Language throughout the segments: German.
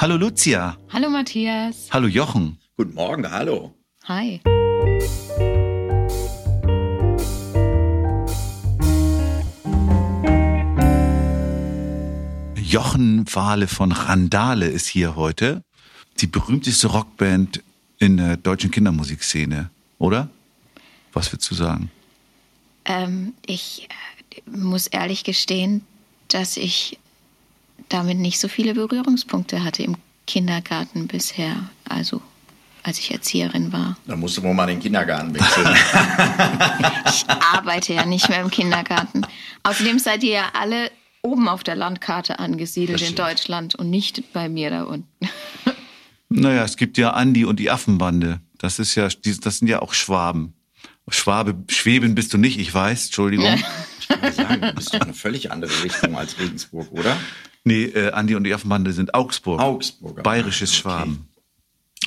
Hallo Lucia. Hallo Matthias. Hallo Jochen. Guten Morgen, hallo. Hi. Jochen Wahle von Randale ist hier heute. Die berühmteste Rockband in der deutschen Kindermusikszene, oder? Was würdest du sagen? Ähm, ich äh, muss ehrlich gestehen, dass ich damit nicht so viele Berührungspunkte hatte im Kindergarten bisher. Also als ich Erzieherin war. Da musst du wohl mal den Kindergarten wechseln. Ich arbeite ja nicht mehr im Kindergarten. Außerdem seid ihr ja alle oben auf der Landkarte angesiedelt in. Deutschland und nicht bei mir da unten. Naja, es gibt ja Andi und die Affenbande. Das ist ja, das sind ja auch Schwaben. Schwabe, Schweben bist du nicht, ich weiß, Entschuldigung. Ich kann sagen, du bist doch eine völlig andere Richtung als Regensburg, oder? Nee, äh, Andi und die Affenbande sind Augsburg. Augsburger. Bayerisches Okay. Schwaben.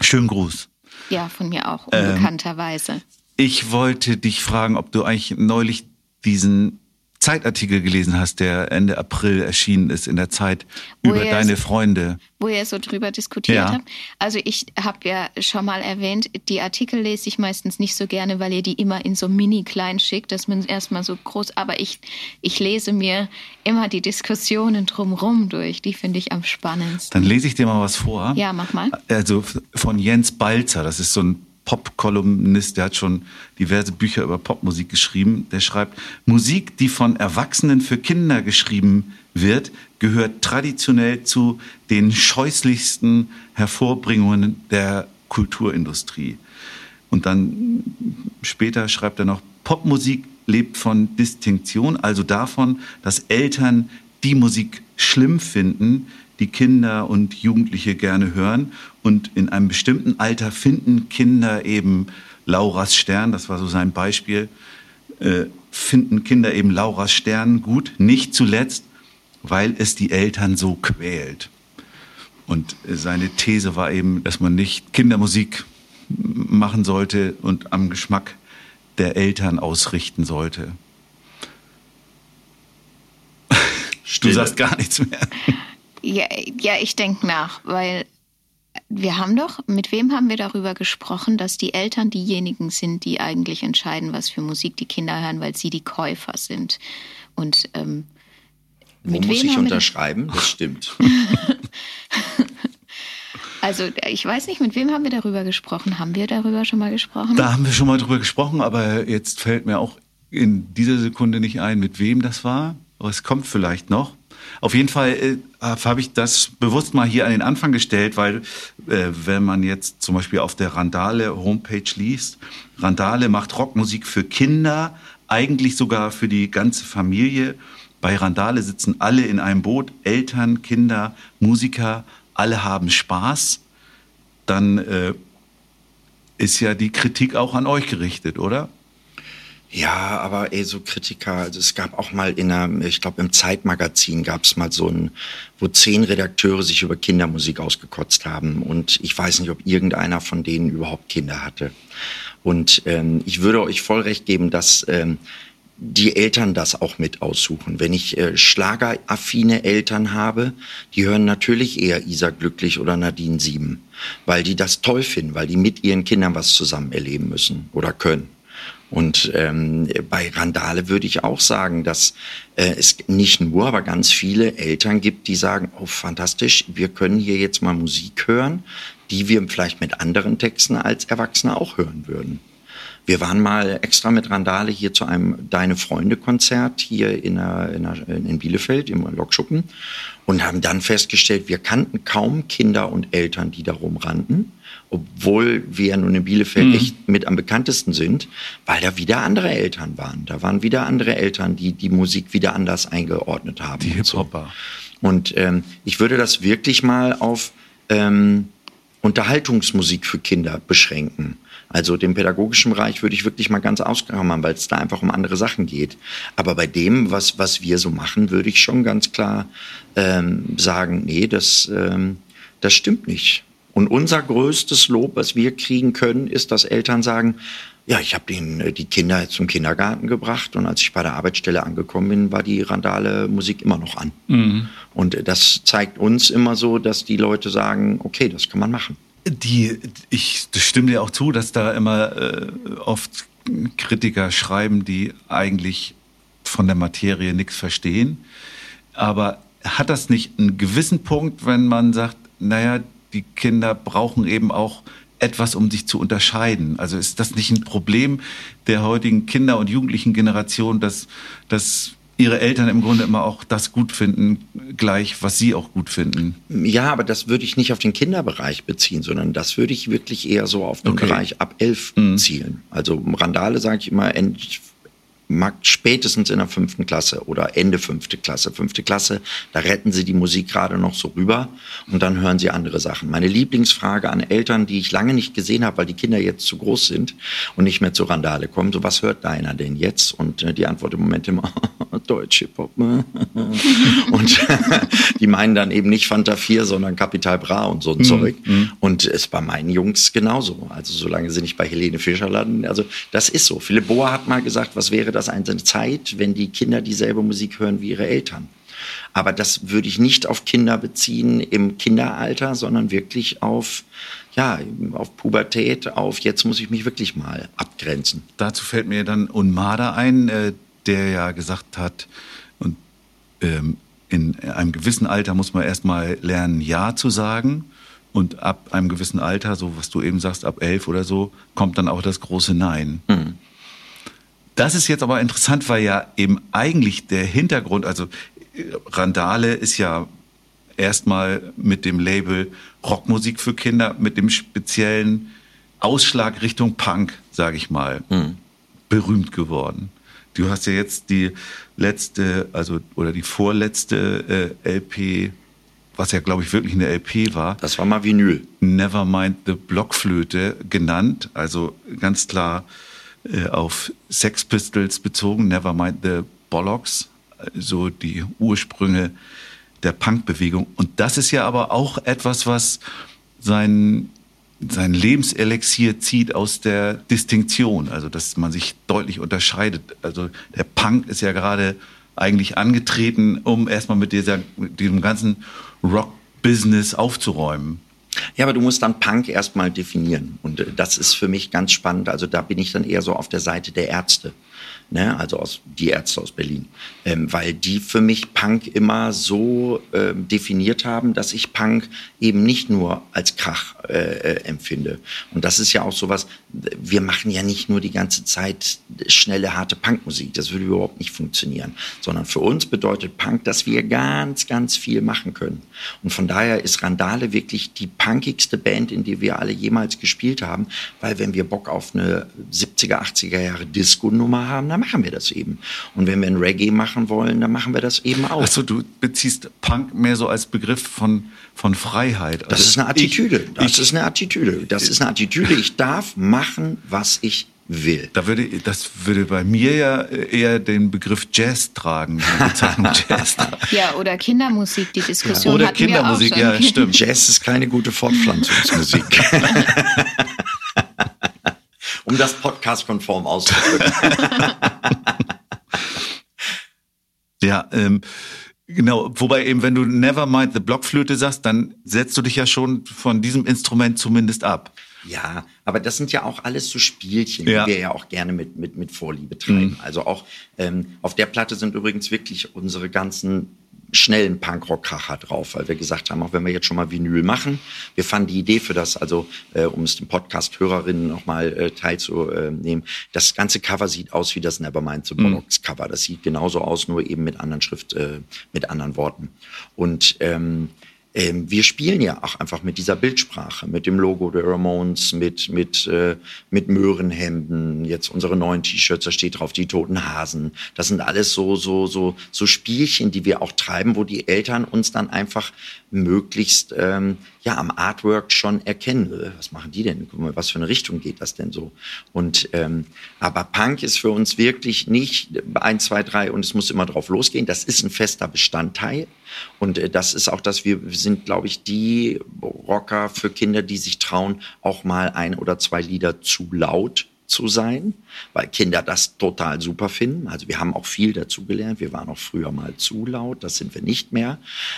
Schönen Gruß. Ja, von mir auch, Ähm, unbekannterweise. Ich wollte dich fragen, ob du eigentlich neulich diesen Zeitartikel gelesen hast, der Ende April erschienen ist in der Zeit Wo über er deine es- Freunde. wo ihr so drüber diskutiert Ja. habt. Also ich habe ja schon mal erwähnt, die Artikel lese ich meistens nicht so gerne, weil ihr die immer in so mini klein schickt, dass man erstmal so groß, aber ich, ich lese mir immer die Diskussionen drumrum durch. Die finde ich am spannendsten. Dann lese ich dir mal was vor. Ja, mach mal. Also von Jens Balzer, das ist so ein Pop-Kolumnist, der hat schon diverse Bücher über Popmusik geschrieben. Der schreibt, Musik, die von Erwachsenen für Kinder geschrieben wird, gehört traditionell zu den scheußlichsten Hervorbringungen der Kulturindustrie. Und dann später schreibt er noch, Popmusik lebt von Distinktion, also davon, dass Eltern die Musik schlimm finden, die Kinder und Jugendliche gerne hören. Und in einem bestimmten Alter finden Kinder eben Lauras Stern, das war so sein Beispiel, äh, finden Kinder eben Lauras Stern gut, nicht zuletzt, weil es die Eltern so quält. Und seine These war eben, dass man nicht Kindermusik machen sollte und am Geschmack der Eltern ausrichten sollte. Du Stille. sagst gar nichts mehr. Ja, ja ich denke nach, weil wir haben doch, mit wem haben wir darüber gesprochen, dass die Eltern diejenigen sind, die eigentlich entscheiden, was für Musik die Kinder hören, weil sie die Käufer sind. Und ähm, Wo mit muss wem ich haben wir- unterschreiben? Das stimmt. Also ich weiß nicht, mit wem haben wir darüber gesprochen? Haben wir darüber schon mal gesprochen? Da haben wir schon mal drüber gesprochen, aber jetzt fällt mir auch in dieser Sekunde nicht ein, mit wem das war. Aber es kommt vielleicht noch. Auf jeden Fall äh, habe ich das bewusst mal hier an den Anfang gestellt, weil äh, wenn man jetzt zum Beispiel auf der Randale Homepage liest, Randale macht Rockmusik für Kinder, eigentlich sogar für die ganze Familie. Bei Randale sitzen alle in einem Boot, Eltern, Kinder, Musiker, alle haben Spaß. Dann äh, ist ja die Kritik auch an euch gerichtet, oder? Ja, aber ey, so Kritiker, also es gab auch mal in einer, ich glaube im Zeitmagazin gab es mal so ein, wo zehn Redakteure sich über Kindermusik ausgekotzt haben und ich weiß nicht, ob irgendeiner von denen überhaupt Kinder hatte. Und ähm, ich würde euch voll recht geben, dass ähm, die Eltern das auch mit aussuchen. Wenn ich äh, schlageraffine Eltern habe, die hören natürlich eher Isa Glücklich oder Nadine Sieben, weil die das toll finden, weil die mit ihren Kindern was zusammen erleben müssen oder können. Und ähm, bei Randale würde ich auch sagen, dass äh, es nicht nur, aber ganz viele Eltern gibt, die sagen, oh fantastisch, wir können hier jetzt mal Musik hören, die wir vielleicht mit anderen Texten als Erwachsene auch hören würden. Wir waren mal extra mit Randale hier zu einem Deine Freunde-Konzert hier in, der, in, der, in Bielefeld im Lokschuppen und haben dann festgestellt, wir kannten kaum Kinder und Eltern, die da rumrannten, obwohl wir nun in Bielefeld Mhm. echt mit am bekanntesten sind, weil da wieder andere Eltern waren. Da waren wieder andere Eltern, die die Musik wieder anders eingeordnet haben. Die und so. Hip-Hopper. Und ähm, ich würde das wirklich mal auf ähm, Unterhaltungsmusik für Kinder beschränken. Also den pädagogischen Bereich würde ich wirklich mal ganz ausklammern, weil es da einfach um andere Sachen geht. Aber bei dem, was, was wir so machen, würde ich schon ganz klar ähm, sagen, nee, das, ähm, das stimmt nicht. Und unser größtes Lob, was wir kriegen können, ist, dass Eltern sagen, ja, ich habe den, die Kinder zum Kindergarten gebracht und als ich bei der Arbeitsstelle angekommen bin, war die Randale Musik immer noch an. Und das zeigt uns immer so, dass die Leute sagen, okay, das kann man machen. Die, ich stimme dir auch zu, dass da immer äh, oft Kritiker schreiben, die eigentlich von der Materie nichts verstehen. Aber hat das nicht einen gewissen Punkt, wenn man sagt, naja, die Kinder brauchen eben auch etwas, um sich zu unterscheiden? Also ist das nicht ein Problem der heutigen Kinder- und jugendlichen Generation, dass, dass ihre Eltern im Grunde immer auch das gut finden, gleich, was sie auch gut finden? Ja, aber das würde ich nicht auf den Kinderbereich beziehen, sondern das würde ich wirklich eher so auf den Okay. Bereich ab elf zielen. Also Randale sage ich immer, spätestens in der fünften Klasse oder Ende fünfte Klasse. Fünfte Klasse, da retten sie die Musik gerade noch so rüber und dann hören sie andere Sachen. Meine Lieblingsfrage an Eltern, die ich lange nicht gesehen habe, weil die Kinder jetzt zu groß sind und nicht mehr zur Randale kommen, so was hört deiner denn jetzt? Und äh, die Antwort im Moment immer, Deutsch Hip-Hop. ne? und die meinen dann eben nicht Fanta 4, sondern Capital Bra und so ein Zeug. Und es bei meinen Jungs genauso. Also solange sie nicht bei Helene Fischer landen. Also das ist so. Philipp Bohr hat mal gesagt, was wäre das eine Zeit, wenn die Kinder dieselbe Musik hören wie ihre Eltern? Aber das würde ich nicht auf Kinder beziehen im Kinderalter, sondern wirklich auf, ja, auf Pubertät, auf jetzt muss ich mich wirklich mal abgrenzen. Dazu fällt mir dann Unmada ein, äh, der ja gesagt hat, und ähm, in einem gewissen Alter muss man erstmal lernen, Ja zu sagen. Und ab einem gewissen Alter, so was du eben sagst, ab elf oder so, kommt dann auch das große Nein. Das ist jetzt aber interessant, weil ja eben eigentlich der Hintergrund, also äh, Randale ist ja erstmal mit dem Label Rockmusik für Kinder, mit dem speziellen Ausschlag Richtung Punk, sage ich mal, berühmt geworden. Du hast ja jetzt die letzte, also oder die vorletzte äh, LP, was ja glaube ich wirklich eine LP war, Das war mal Vinyl. Nevermind the Blockflöte genannt, also ganz klar äh, auf Sex Pistols bezogen, Nevermind the Bollocks, so die Ursprünge der Punkbewegung. Und das ist ja aber auch etwas, was sein, sein Lebenselixier zieht aus der Distinktion, also dass man sich deutlich unterscheidet. Also der Punk ist ja gerade eigentlich angetreten, um erstmal mit, dieser, mit diesem ganzen Rock-Business aufzuräumen. Ja, aber du musst dann Punk erstmal definieren. Und äh, das ist für mich ganz spannend. Also da bin ich dann eher so auf der Seite der Ärzte. Ne? Also aus, die Ärzte aus Berlin. Ähm, weil die für mich Punk immer so ähm, definiert haben, dass ich Punk eben nicht nur als Krach äh, äh, empfinde. Und das ist ja auch sowas, wir machen ja nicht nur die ganze Zeit schnelle, harte Punkmusik. Das würde überhaupt nicht funktionieren. Sondern für uns bedeutet Punk, dass wir ganz, ganz viel machen können. Und von daher ist Randale wirklich die punkigste Band, in die wir alle jemals gespielt haben. Weil wenn wir Bock auf eine 70er, 80er Jahre Disco-Nummer haben, dann machen wir das eben. Und wenn wir ein Reggae machen wollen, dann machen wir das eben auch. Achso, du beziehst Punk mehr so als Begriff von, von Freiheit. Das Also ist eine Attitüde. Ich, das ich, ist eine Attitüde. Das ist eine Attitüde. Ich darf machen, was ich will. da würde, das würde bei mir ja eher den Begriff Jazz tragen, die Bezeichnung Jazz. Ja, oder Kindermusik, die Diskussion Oder hatten wir Kindermusik, auch schon. ja, stimmt. Jazz ist keine gute Fortpflanzungsmusik. um das podcast-konform auszudrücken. Ja, ähm, genau. Wobei eben, wenn du Nevermind the Blockflöte sagst, dann setzt du dich ja schon von diesem Instrument zumindest ab. Ja, aber das sind ja auch alles so Spielchen, Ja. die wir ja auch gerne mit, mit, mit Vorliebe treiben. Also auch ähm, auf der Platte sind übrigens wirklich unsere ganzen schnellen Punkrock-Kracher drauf, weil wir gesagt haben, auch wenn wir jetzt schon mal Vinyl machen, wir fanden die Idee für das, also äh, um es den Podcast-Hörerinnen nochmal äh, teilzunehmen, das ganze Cover sieht aus wie das Nevermind the Bollocks Cover. Das sieht genauso aus, nur eben mit anderen Schrift, äh, mit anderen Worten. Und ähm, ähm, wir spielen ja auch einfach mit dieser Bildsprache, mit dem Logo der Ramones, mit, mit, äh, mit Möhrenhemden, jetzt unsere neuen T-Shirts, da steht drauf die toten Hasen. Das sind alles so, so, so, so Spielchen, die wir auch treiben, wo die Eltern uns dann einfach möglichst ähm, ja am Artwork schon erkennen. Was machen die denn? Guck mal, was für eine Richtung geht das denn so? Und ähm, aber Punk ist für uns wirklich nicht eins, zwei, drei und es muss immer drauf losgehen. Das ist ein fester Bestandteil und äh, das ist auch das. Wir sind, glaube ich, die Rocker für Kinder, die sich trauen, auch mal ein oder zwei Lieder zu laut zu sein, weil Kinder das total super finden. Also wir haben auch viel dazu gelernt. Wir waren auch früher mal zu laut, das sind wir nicht mehr.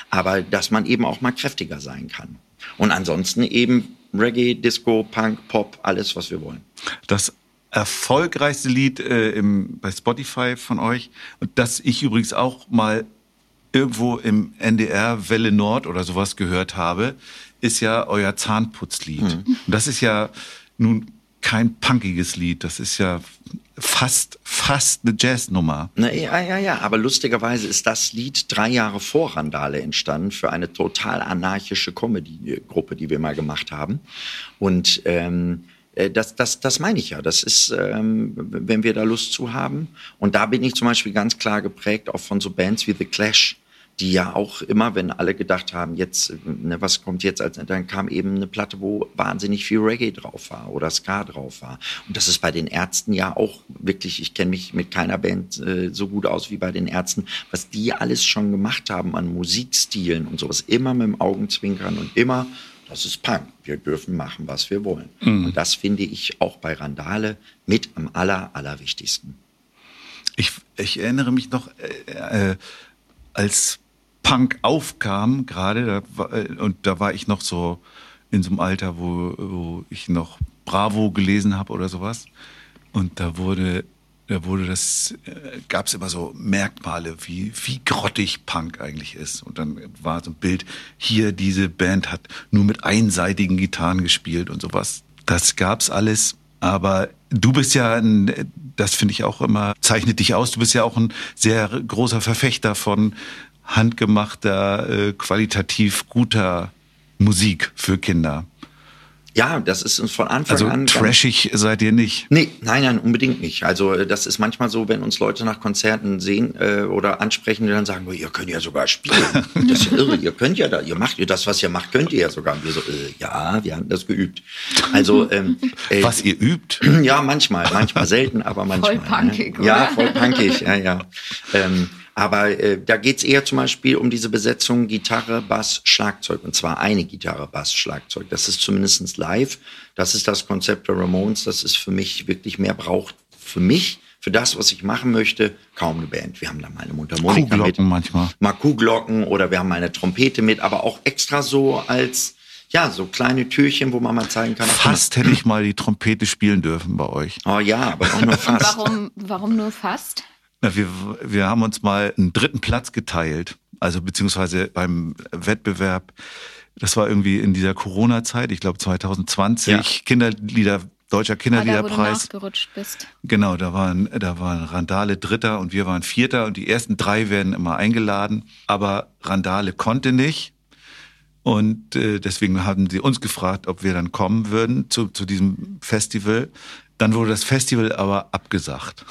Aber dass man eben auch mal kräftiger sein kann. Und ansonsten eben Reggae, Disco, Punk, Pop, alles, was wir wollen. Das erfolgreichste Lied äh, im, bei Spotify von euch und das ich übrigens auch mal irgendwo im NDR Welle Nord oder sowas gehört habe, ist ja euer Zahnputzlied. Und das ist ja nun kein punkiges Lied, das ist ja fast fast eine Jazznummer. Na, ja, ja, ja, aber lustigerweise ist das Lied drei Jahre vor Randale entstanden für eine total anarchische Comedy-Gruppe, die wir mal gemacht haben. Und ähm, äh, das, das, das meine ich ja. Das ist, ähm, wenn wir da Lust zu haben. Und da bin ich zum Beispiel ganz klar geprägt auch von so Bands wie The Clash, die ja auch immer, wenn alle gedacht haben, jetzt, ne, was kommt jetzt, als, dann kam eben eine Platte, wo wahnsinnig viel Reggae drauf war oder Ska drauf war. Und das ist bei den Ärzten ja auch wirklich, ich kenne mich mit keiner Band äh, so gut aus wie bei den Ärzten, was die alles schon gemacht haben an Musikstilen und sowas, immer mit dem Augenzwinkern und immer das ist Punk. Wir dürfen machen, was wir wollen. Und das finde ich auch bei Randale mit am aller, allerwichtigsten. Ich, ich erinnere mich noch, äh, äh, als Punk aufkam gerade, da, war- äh, und da war ich noch so in so einem Alter, wo, wo ich noch Bravo gelesen habe oder sowas. Und da wurde, da wurde das, äh, gab es immer so Merkmale, wie, wie grottig Punk eigentlich ist. Und dann war so ein Bild, hier diese Band hat nur mit einseitigen Gitarren gespielt und sowas. Das gab's alles. Aber du bist ja, ein, das finde ich auch immer, zeichnet dich aus, du bist ja auch ein sehr großer Verfechter von handgemachter, äh, qualitativ guter Musik für Kinder. Ja, das ist uns von Anfang Also an. trashig seid ihr nicht. Nee, nein, nein, unbedingt nicht. Also äh, das ist manchmal so, wenn uns Leute nach Konzerten sehen äh, oder ansprechen, die dann sagen, "Oh, ihr könnt ja sogar spielen. Das ist ja irre, ihr könnt ja da, ihr macht ihr das, was ihr macht, könnt ihr ja sogar. Und wir so, äh, ja, wir haben das geübt. Also ähm, äh, Was ihr übt? ja, manchmal, manchmal selten, aber manchmal. Voll punkig, ne? Ja, voll punkig, ja, ja. Ähm, aber äh, da geht's eher zum Beispiel um diese Besetzung Gitarre, Bass, Schlagzeug. Und zwar eine Gitarre, Bass, Schlagzeug. Das ist zumindestens live. Das ist das Konzept der Ramones. Das ist für mich wirklich mehr braucht. Für mich, für das, was ich machen möchte, kaum eine Band. Wir haben da mal eine Mundharmonika mit. Manchmal. Mal Kuhglocken oder wir haben mal eine Trompete mit, aber auch extra so als, ja, so kleine Türchen, wo man mal zeigen kann. Fast hätte ich mal die Trompete spielen dürfen bei euch. Oh ja, aber auch nur fast. Warum, warum nur fast? Na, wir, wir haben uns mal einen dritten Platz geteilt, also beziehungsweise beim Wettbewerb. Das war irgendwie in dieser Corona-Zeit, ich glaube 2020, Ja. Kinderlieder, deutscher Ah, da, Kinderliederpreis. bist. Genau, da waren, da waren Randale Dritter und wir waren Vierter und die ersten drei werden immer eingeladen. Aber Randale konnte nicht. Und äh, deswegen haben sie uns gefragt, ob wir dann kommen würden zu, zu diesem Festival. Dann wurde das Festival aber abgesagt.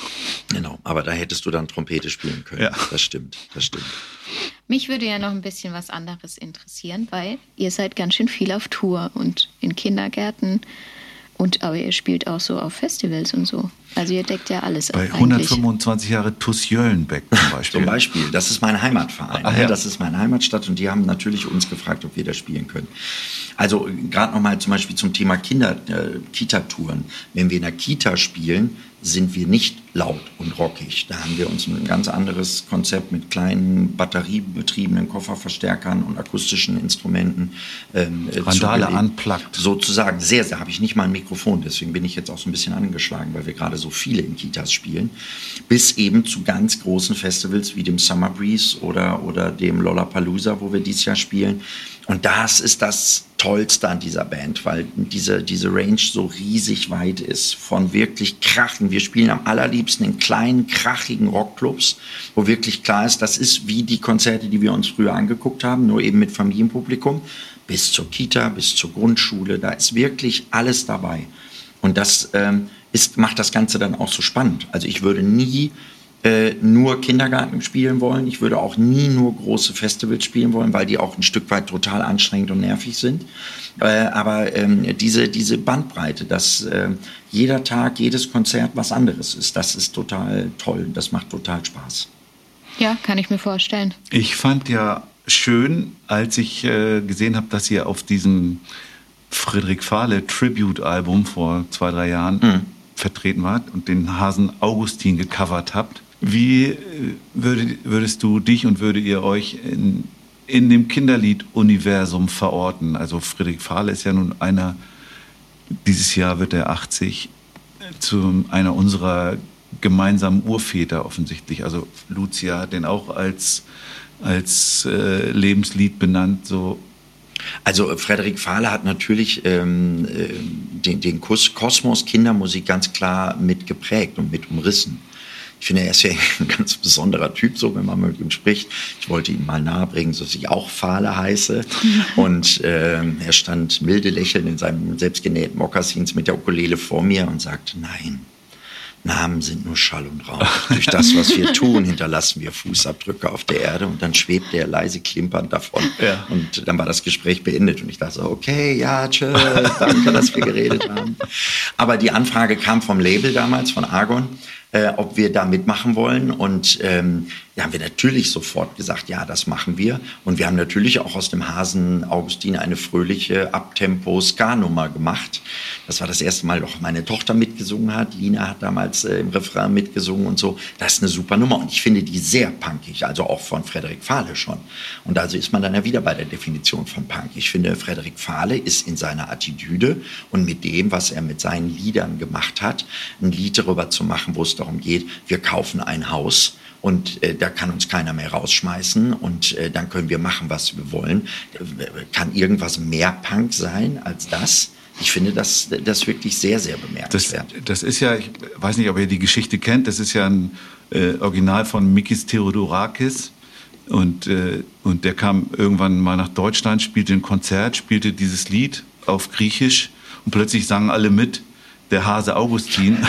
Genau, aber da hättest du dann Trompete spielen können. Ja. Das stimmt, das stimmt. Mich würde ja noch ein bisschen was anderes interessieren, weil ihr seid ganz schön viel auf Tour und in Kindergärten. Und aber ihr spielt auch so auf Festivals und so. Also ihr deckt ja alles Bei ab. 125 Jahre TuS Jöllenbeck zum Beispiel. Zum Beispiel, das ist mein Heimatverein. Ah, ne? ja. Das ist meine Heimatstadt und die haben natürlich uns gefragt, ob wir da spielen können. Also gerade nochmal zum Beispiel zum Thema Kinder, äh, Kita-Touren. Wenn wir in der Kita spielen, sind wir nicht laut und rockig. Da haben wir uns ein ganz anderes Konzept mit kleinen batteriebetriebenen Kofferverstärkern und akustischen Instrumenten. Ähm, äh, Randale anplagt. Sozusagen, sehr, sehr. Habe ich nicht mal ein Mikrofon, deswegen bin ich jetzt auch so ein bisschen angeschlagen, weil wir gerade so viele in Kitas spielen. Bis eben zu ganz großen Festivals wie dem Summer Breeze oder, oder dem Lollapalooza, wo wir dieses Jahr spielen. Und das ist das Tollste an dieser Band, weil diese, diese Range so riesig weit ist von wirklich krachen. Wir spielen am allerliebsten in kleinen, krachigen Rockclubs, wo wirklich klar ist, das ist wie die Konzerte, die wir uns früher angeguckt haben, nur eben mit Familienpublikum, bis zur Kita, bis zur Grundschule. Da ist wirklich alles dabei. Und das ähm, ist, macht das Ganze dann auch so spannend. Also ich würde nie äh, nur Kindergarten spielen wollen. Ich würde auch nie nur große Festivals spielen wollen, weil die auch ein Stück weit total anstrengend und nervig sind. Äh, aber ähm, diese, diese Bandbreite, dass äh, jeder Tag, jedes Konzert was anderes ist, das ist total toll. Das macht total Spaß. Ja, kann ich mir vorstellen. Ich fand ja schön, als ich äh, gesehen habe, dass ihr auf diesem Friedrich Fahle Tribute-Album vor zwei, drei Jahren mhm. Vertreten wart und den Hasen Augustin gecovert habt. Wie äh, würdest du dich und würdet ihr euch in, in dem Kinderlied-Universum verorten? Also Friedrich Fahle ist ja nun einer, dieses Jahr wird er 80, zu einer unserer gemeinsamen Urväter offensichtlich. Also Lucia hat den auch als, als äh, Lebenslied benannt. So. Also Frederik Fahle hat natürlich ähm, äh, den, den Kosmos Kindermusik ganz klar mitgeprägt und mit umrissen. Ich finde, er ist ja ein ganz besonderer Typ, so wenn man mit ihm spricht. Ich wollte ihm mal nahebringen, dass ich auch Fahle heiße. Und äh, er stand milde lächelnd in seinem selbstgenähten Mokassins mit der Ukulele vor mir und sagte, nein, Namen sind nur Schall und Raum. Durch das, was wir tun, hinterlassen wir Fußabdrücke auf der Erde und dann schwebt er leise klimpernd davon. Ja. Und dann war das Gespräch beendet und ich dachte so, okay, ja, tschö, danke, dass wir geredet haben. Aber die Anfrage kam vom Label damals, von Argon äh, ob wir da mitmachen wollen. Und ähm, da haben wir natürlich sofort gesagt, ja, das machen wir. Und wir haben natürlich auch aus dem Hasen Augustin eine fröhliche Abtempo-Ska-Nummer gemacht. Das war das erste Mal, doch meine Tochter mitgesungen hat. Lina hat damals äh, im Refrain mitgesungen und so. Das ist eine super Nummer. Und ich finde die sehr punkig, also auch von Frederik Fahle schon. Und also ist man dann ja wieder bei der Definition von Punk. Ich finde, Frederik Fahle ist in seiner Attitüde und mit dem, was er mit seinen Liedern gemacht hat, ein Lied darüber zu machen, wo es darum geht, wir kaufen ein Haus und äh, da kann uns keiner mehr rausschmeißen und äh, dann können wir machen, was wir wollen. Kann irgendwas mehr Punk sein als das? Ich finde das, das wirklich sehr, sehr bemerkenswert. Das, das ist ja, ich weiß nicht, ob ihr die Geschichte kennt, das ist ja ein äh, Original von Mikis Theodorakis. Und, äh, und der kam irgendwann mal nach Deutschland, spielte ein Konzert, spielte dieses Lied auf Griechisch und plötzlich sangen alle mit der Hase Augustin.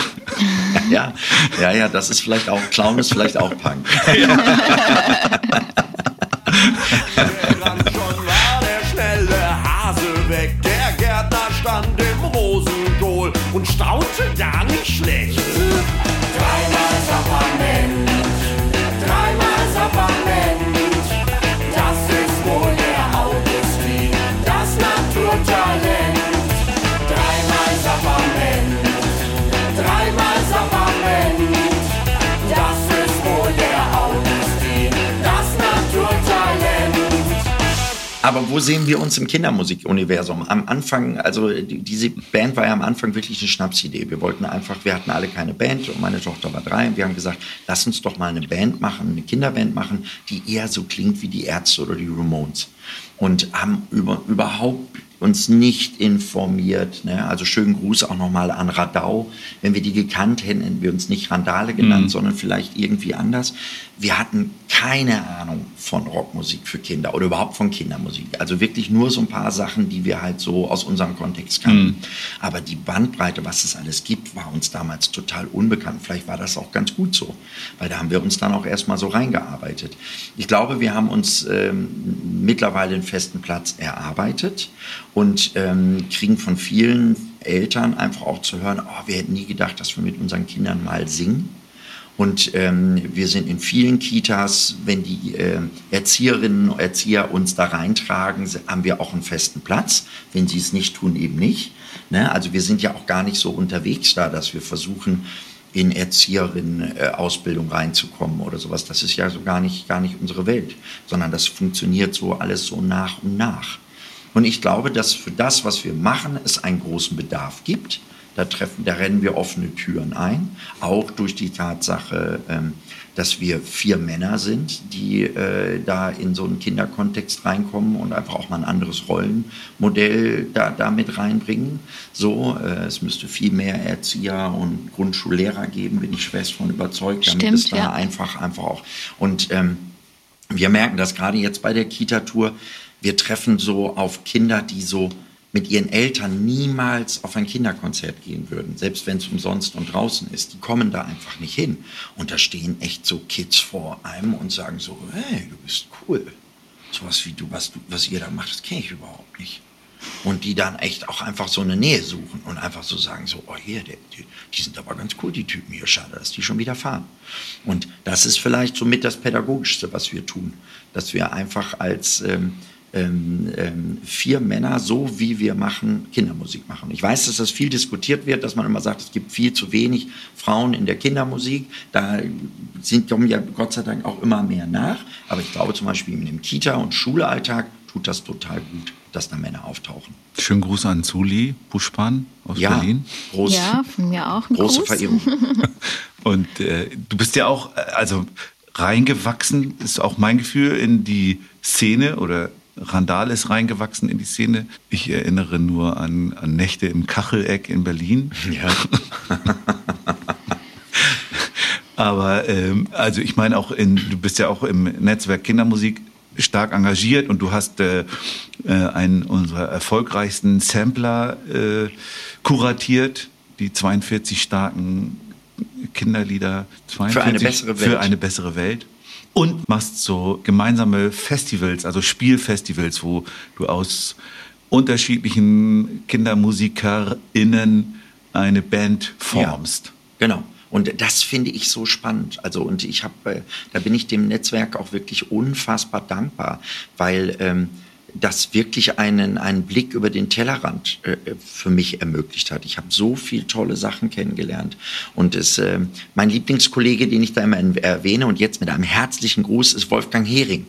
Ja, ja, ja, das ist vielleicht auch, Clown ist vielleicht auch Punk. Ja. der schnelle Hase weg, der Gärtner stand im Rosenkohl und staunte gar nicht schlecht. Aber wo sehen wir uns im Kindermusikuniversum? Am Anfang, also diese Band war ja am Anfang wirklich eine Schnapsidee. Wir wollten einfach, wir hatten alle keine Band und meine Tochter war drei und wir haben gesagt, lass uns doch mal eine Band machen, eine Kinderband machen, die eher so klingt wie die Ärzte oder die Ramones. Und haben über, überhaupt uns nicht informiert. Ne? Also schönen Gruß auch nochmal an Radau. Wenn wir die gekannt hätten, hätten wir uns nicht Randale genannt, mhm. sondern vielleicht irgendwie anders. Wir hatten keine Ahnung von Rockmusik für Kinder oder überhaupt von Kindermusik. Also wirklich nur so ein paar Sachen, die wir halt so aus unserem Kontext kannten. Mhm. Aber die Bandbreite, was es alles gibt, war uns damals total unbekannt. Vielleicht war das auch ganz gut so, weil da haben wir uns dann auch erstmal so reingearbeitet. Ich glaube, wir haben uns ähm, mittlerweile einen festen Platz erarbeitet und ähm, kriegen von vielen Eltern einfach auch zu hören, oh, wir hätten nie gedacht, dass wir mit unseren Kindern mal singen. Und ähm, wir sind in vielen Kitas, wenn die äh, Erzieherinnen und Erzieher uns da reintragen, haben wir auch einen festen Platz. Wenn sie es nicht tun, eben nicht. Ne? Also wir sind ja auch gar nicht so unterwegs da, dass wir versuchen, in Erzieherinnen-Ausbildung reinzukommen oder sowas. Das ist ja so gar nicht, gar nicht unsere Welt, sondern das funktioniert so alles so nach und nach. Und ich glaube, dass für das, was wir machen, es einen großen Bedarf gibt. Da, treffen, da rennen wir offene Türen ein, auch durch die Tatsache, ähm, dass wir vier Männer sind, die äh, da in so einen Kinderkontext reinkommen und einfach auch mal ein anderes Rollenmodell da, da mit reinbringen. So, äh, es müsste viel mehr Erzieher und Grundschullehrer geben, bin ich schwer von überzeugt, damit Stimmt, es da ja. einfach, einfach auch. Und ähm, wir merken das gerade jetzt bei der Kita-Tour. Wir treffen so auf Kinder, die so mit ihren Eltern niemals auf ein Kinderkonzert gehen würden, selbst wenn es umsonst und draußen ist. Die kommen da einfach nicht hin. Und da stehen echt so Kids vor einem und sagen so, hey, du bist cool. Sowas wie du, was, du, was ihr da macht, das kenne ich überhaupt nicht. Und die dann echt auch einfach so eine Nähe suchen und einfach so sagen, so, oh hier, die, die, die sind aber ganz cool, die Typen hier, schade, dass die schon wieder fahren. Und das ist vielleicht somit das Pädagogischste, was wir tun, dass wir einfach als ähm, ähm, ähm, vier Männer, so wie wir machen, Kindermusik machen. Ich weiß, dass das viel diskutiert wird, dass man immer sagt, es gibt viel zu wenig Frauen in der Kindermusik. Da sind, kommen ja Gott sei Dank auch immer mehr nach. Aber ich glaube zum Beispiel in dem Kita- und Schulalltag tut das total gut, dass da Männer auftauchen. Schönen Gruß an Zuli Buschmann aus Ja, Berlin. groß, Ja, von mir auch ein große Gruß. Verehrung. Und äh, du bist ja auch, äh, also reingewachsen, ist auch mein Gefühl, in die Szene oder Randal ist reingewachsen in die Szene. Ich erinnere nur an, an Nächte im Kacheleck in Berlin. Ja. Aber ähm, also ich meine auch in, du bist ja auch im Netzwerk Kindermusik stark engagiert und du hast äh, äh, einen unserer erfolgreichsten Sampler äh, kuratiert, die 42 starken Kinderlieder 42, eine bessere Welt. Für eine bessere Welt. Und machst so gemeinsame Festivals, also Spielfestivals, wo du aus unterschiedlichen KindermusikerInnen eine Band formst. Genau. Und das finde ich so spannend. Also und ich habe, äh, da bin ich dem Netzwerk auch wirklich unfassbar dankbar, weil ähm, das wirklich einen, einen Blick über den Tellerrand äh, für mich ermöglicht hat. Ich habe so viel tolle Sachen kennengelernt. Und es, äh, mein Lieblingskollege, den ich da immer erwähne und jetzt mit einem herzlichen Gruß, ist Wolfgang Hering.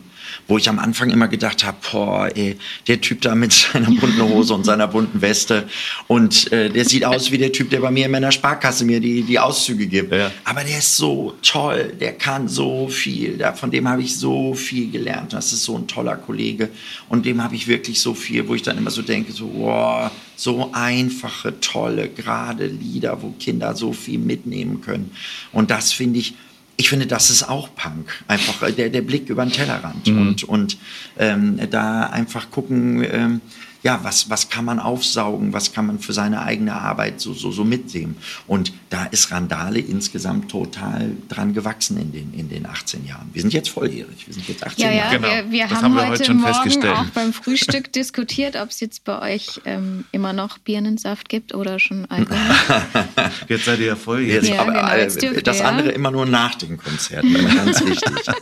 Wo ich am Anfang immer gedacht habe, boah, ey, der Typ da mit seiner bunten Hose und seiner bunten Weste und äh, der sieht aus wie der Typ, der bei mir in meiner Sparkasse mir die, die Auszüge gibt. Ja. Aber der ist so toll, der kann so viel, da, von dem habe ich so viel gelernt. Das ist so ein toller Kollege und dem habe ich wirklich so viel, wo ich dann immer so denke, so, wow, so einfache, tolle, gerade Lieder, wo Kinder so viel mitnehmen können. Und das finde ich, ich finde, das ist auch Punk. Einfach äh, der, der Blick über den Tellerrand und, und ähm, da einfach gucken, ähm, ja, was, was kann man aufsaugen, was kann man für seine eigene Arbeit so, so, so mitnehmen. Und da ist Randale insgesamt total dran gewachsen in den, in den 18 Jahren. Wir sind jetzt volljährig, wir sind jetzt 18 Ja, ja, Jahre. Genau. wir, wir Das haben, haben wir heute, heute schon Morgen festgestellt. auch beim Frühstück diskutiert, ob es jetzt bei euch ähm, immer noch Birnensaft gibt oder schon Alkohol. Jetzt seid ihr ja voll Jetzt, Ja, aber genau, äh, jetzt dürft das ihr, ja. andere immer nur nach den Konzerten, ist ganz wichtig.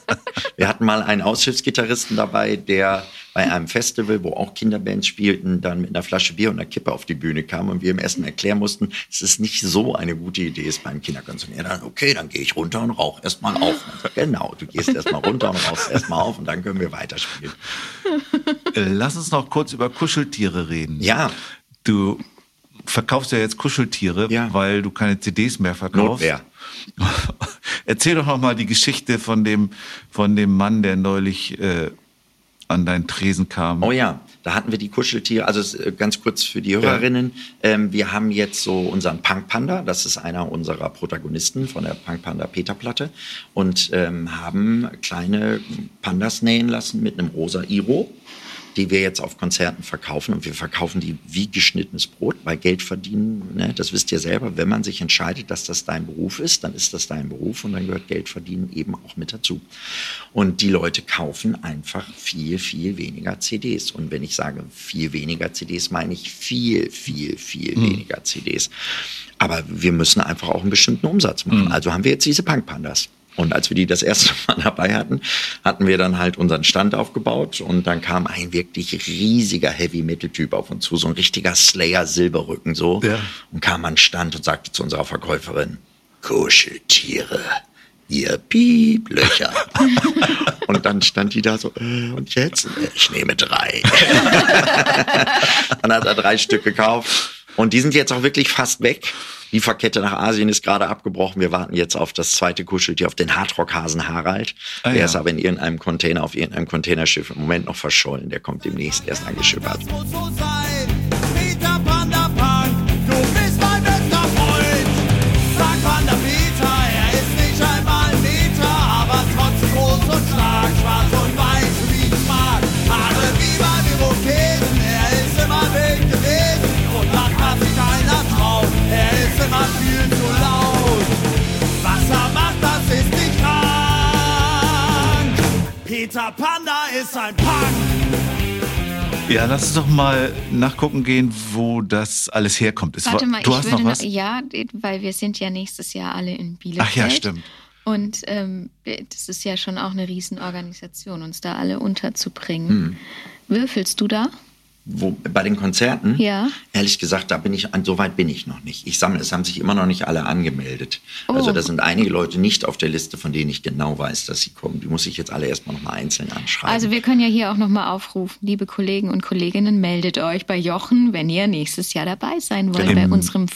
Wir hatten mal einen Aushilfsgitarristen dabei, der bei einem Festival, wo auch Kinderbands spielten, dann mit einer Flasche Bier und einer Kippe auf die Bühne kam und wir ihm erstmal erklären mussten, dass es nicht so eine gute Idee ist beim Kinderkonzert. Er dann, okay, dann gehe ich runter und rauche erstmal auf. Genau, du gehst erstmal runter und rauchst erstmal auf und dann können wir weiterspielen. Äh, Lass uns noch kurz über Kuscheltiere reden. Ja, Du verkaufst ja jetzt Kuscheltiere, Ja. weil du keine CDs mehr verkaufst. Notwehr. Erzähl doch noch mal die Geschichte von dem, von dem Mann, der neulich äh, an deinen Tresen kam. Oh ja, da hatten wir die Kuscheltiere. Also äh, ganz kurz für die Hörerinnen. Ähm, wir haben jetzt so unseren Punk Panda. Das ist einer unserer Protagonisten von der Punk Panda Peter Platte. Und ähm, haben kleine Pandas nähen lassen mit einem rosa Iro. Die wir jetzt auf Konzerten verkaufen. Und wir verkaufen die wie geschnittenes Brot, weil Geld verdienen, ne, das wisst ihr selber, wenn man sich entscheidet, dass das dein Beruf ist, dann ist das dein Beruf und dann gehört Geld verdienen eben auch mit dazu. Und die Leute kaufen einfach viel, viel weniger CDs. Und wenn ich sage viel weniger CDs, meine ich viel, viel, viel weniger CDs. Aber wir müssen einfach auch einen bestimmten Umsatz machen. Also haben wir jetzt diese Punk-Pandas. Und als wir die das erste Mal dabei hatten, hatten wir dann halt unseren Stand aufgebaut und dann kam ein wirklich riesiger Heavy-Metal-Typ auf uns zu, so ein richtiger Slayer-Silberrücken so Ja. und kam an den Stand und sagte zu unserer Verkäuferin, Kuscheltiere, ihr Pieplöcher. und dann stand die da so, äh, und jetzt? Ich nehme drei. dann hat er drei Stück gekauft und die sind jetzt auch wirklich fast weg. Die Verkette nach Asien ist gerade abgebrochen. Wir warten jetzt auf das zweite Kuscheltier, auf den Hardrock-Hasen Harald. Ah, der ja. ist aber in irgendeinem Container, auf irgendeinem Containerschiff im Moment noch verschollen. Der kommt demnächst erst angeschippert. Peter Panda ist ein Punk. Ja, lass uns doch mal nachgucken gehen, wo das alles herkommt. Es Warte war- mal, du ich hast würde noch was? ja, weil wir sind ja nächstes Jahr alle in Bielefeld. Ach ja, stimmt. Und ähm, das ist ja schon auch eine Riesenorganisation, uns da alle unterzubringen. Hm. Würfelst du da? Wo, bei den Konzerten? Ja. Ehrlich gesagt, da bin ich, an- so weit bin ich noch nicht. Ich sammle, es haben sich immer noch nicht alle angemeldet. Also Oh. da sind einige Leute nicht auf der Liste, von denen ich genau weiß, dass sie kommen. Die muss ich jetzt alle erstmal nochmal einzeln anschreiben. Also wir können ja hier auch nochmal aufrufen, liebe Kollegen und Kolleginnen, meldet euch bei Jochen, wenn ihr nächstes Jahr dabei sein wollt, Im- bei unserem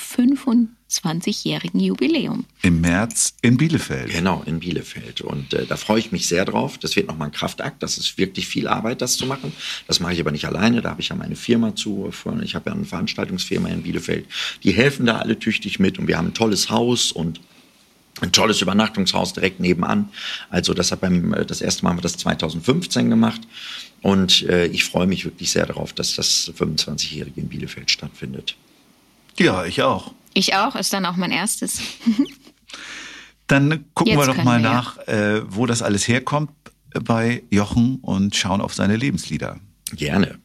25-jährigen Jubiläum. Im März in Bielefeld. Genau, in Bielefeld. Und äh, da freue ich mich sehr drauf. Das wird nochmal ein Kraftakt. Das ist wirklich viel Arbeit, das zu machen. Das mache ich aber nicht alleine. Da habe ich ja meine Firma zu. Ich habe ja eine Veranstaltungsfirma in Bielefeld. Die helfen da alle tüchtig mit. Und wir haben ein tolles Haus und ein tolles Übernachtungshaus direkt nebenan. Also das hat beim äh, das erste Mal haben wir das 2015 gemacht und äh, ich freue mich wirklich sehr darauf, dass das 25-jährige in Bielefeld stattfindet. Ja, ich auch. Ich auch, ist dann auch mein erstes. Dann gucken Jetzt wir doch mal wir, ja. nach, äh, wo das alles herkommt bei Jochen und schauen auf seine Lebenslieder. Gerne.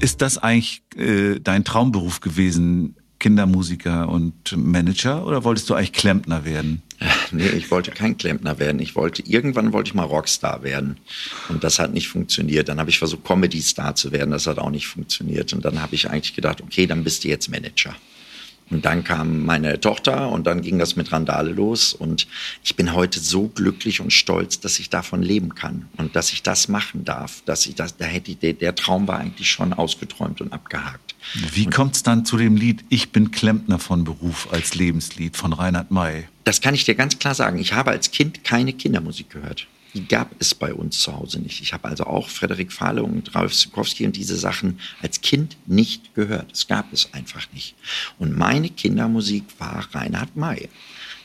Ist das eigentlich äh, dein Traumberuf gewesen, Kindermusiker und Manager, oder wolltest du eigentlich Klempner werden? Nee, ich wollte kein Klempner werden. Ich wollte, irgendwann wollte ich mal Rockstar werden. Und das hat nicht funktioniert. Dann habe ich versucht, Comedy-Star zu werden. Das hat auch nicht funktioniert. Und dann habe ich eigentlich gedacht, okay, dann bist du jetzt Manager. Und dann kam meine Tochter und dann ging das mit Randale los. Und ich bin heute so glücklich und stolz, dass ich davon leben kann und dass ich das machen darf. Dass ich das, da hätte ich, der, der Traum war eigentlich schon ausgeträumt und abgehakt. Wie kommt's dann zu dem Lied Ich bin Klempner von Beruf als Lebenslied von Reinhard May? Das kann ich dir ganz klar sagen. Ich habe als Kind keine Kindermusik gehört. Die gab es bei uns zu Hause nicht. Ich habe also auch Frederik Fahle und Ralf Sikowski und diese Sachen als Kind nicht gehört. Es gab es einfach nicht. Und meine Kindermusik war Reinhard May.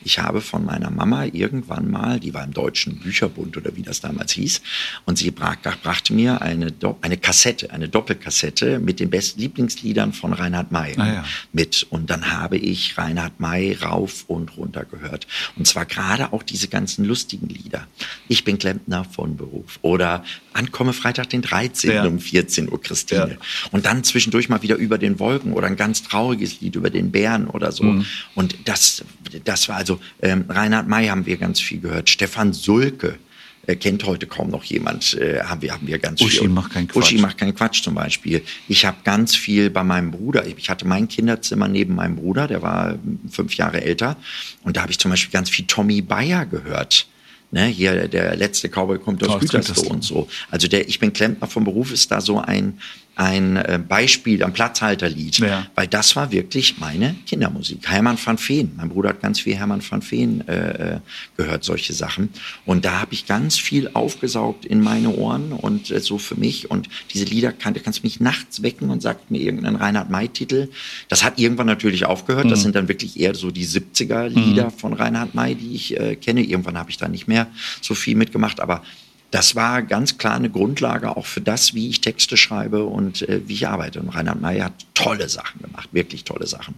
Ich habe von meiner Mama irgendwann mal, die war im Deutschen Bücherbund oder wie das damals hieß, und sie brach, brachte mir eine, Do eine Kassette, eine Doppelkassette mit den besten Lieblingsliedern von Reinhard May Ah ja. mit. Und dann habe ich Reinhard May rauf und runter gehört. Und zwar gerade auch diese ganzen lustigen Lieder. Ich bin Klempner von Beruf. Oder Ankomme Freitag den 13. Ja. um 14 Uhr Christine. Ja. Und dann zwischendurch mal wieder über den Wolken oder ein ganz trauriges Lied über den Bären oder so. Mhm. Und das, das war also, ähm, Reinhard May haben wir ganz viel gehört. Stefan Sulke. äh, Kennt heute kaum noch jemand, äh, haben wir haben wir ganz Uschi viel. macht keinen Quatsch. Uschi macht keinen Quatsch zum Beispiel. Ich habe ganz viel bei meinem Bruder. Ich hatte mein Kinderzimmer neben meinem Bruder, der war fünf Jahre älter. Und da habe ich zum Beispiel ganz viel Tommy Bayer gehört. Ne, hier der letzte Cowboy kommt aus Gütersloh. und so. Also der Ich bin Klempner vom Beruf ist da so ein ein äh, Beispiel, ein Platzhalterlied, Ja. weil das war wirklich meine Kindermusik. Hermann van Veen, mein Bruder hat ganz viel Hermann van Veen äh, äh, gehört, solche Sachen. Und da habe ich ganz viel aufgesaugt in meine Ohren und äh, so für mich. Und diese Lieder kann, da kannst du mich nachts wecken und sagt mir irgendeinen Reinhard May-Titel. Das hat irgendwann natürlich aufgehört. Das sind dann wirklich eher so die 70er-Lieder von Reinhard May, die ich äh, kenne. Irgendwann habe ich da nicht mehr so viel mitgemacht, aber das war ganz klar eine Grundlage auch für das, wie ich Texte schreibe und äh, wie ich arbeite. Und Reinhard May hat tolle Sachen gemacht, wirklich tolle Sachen.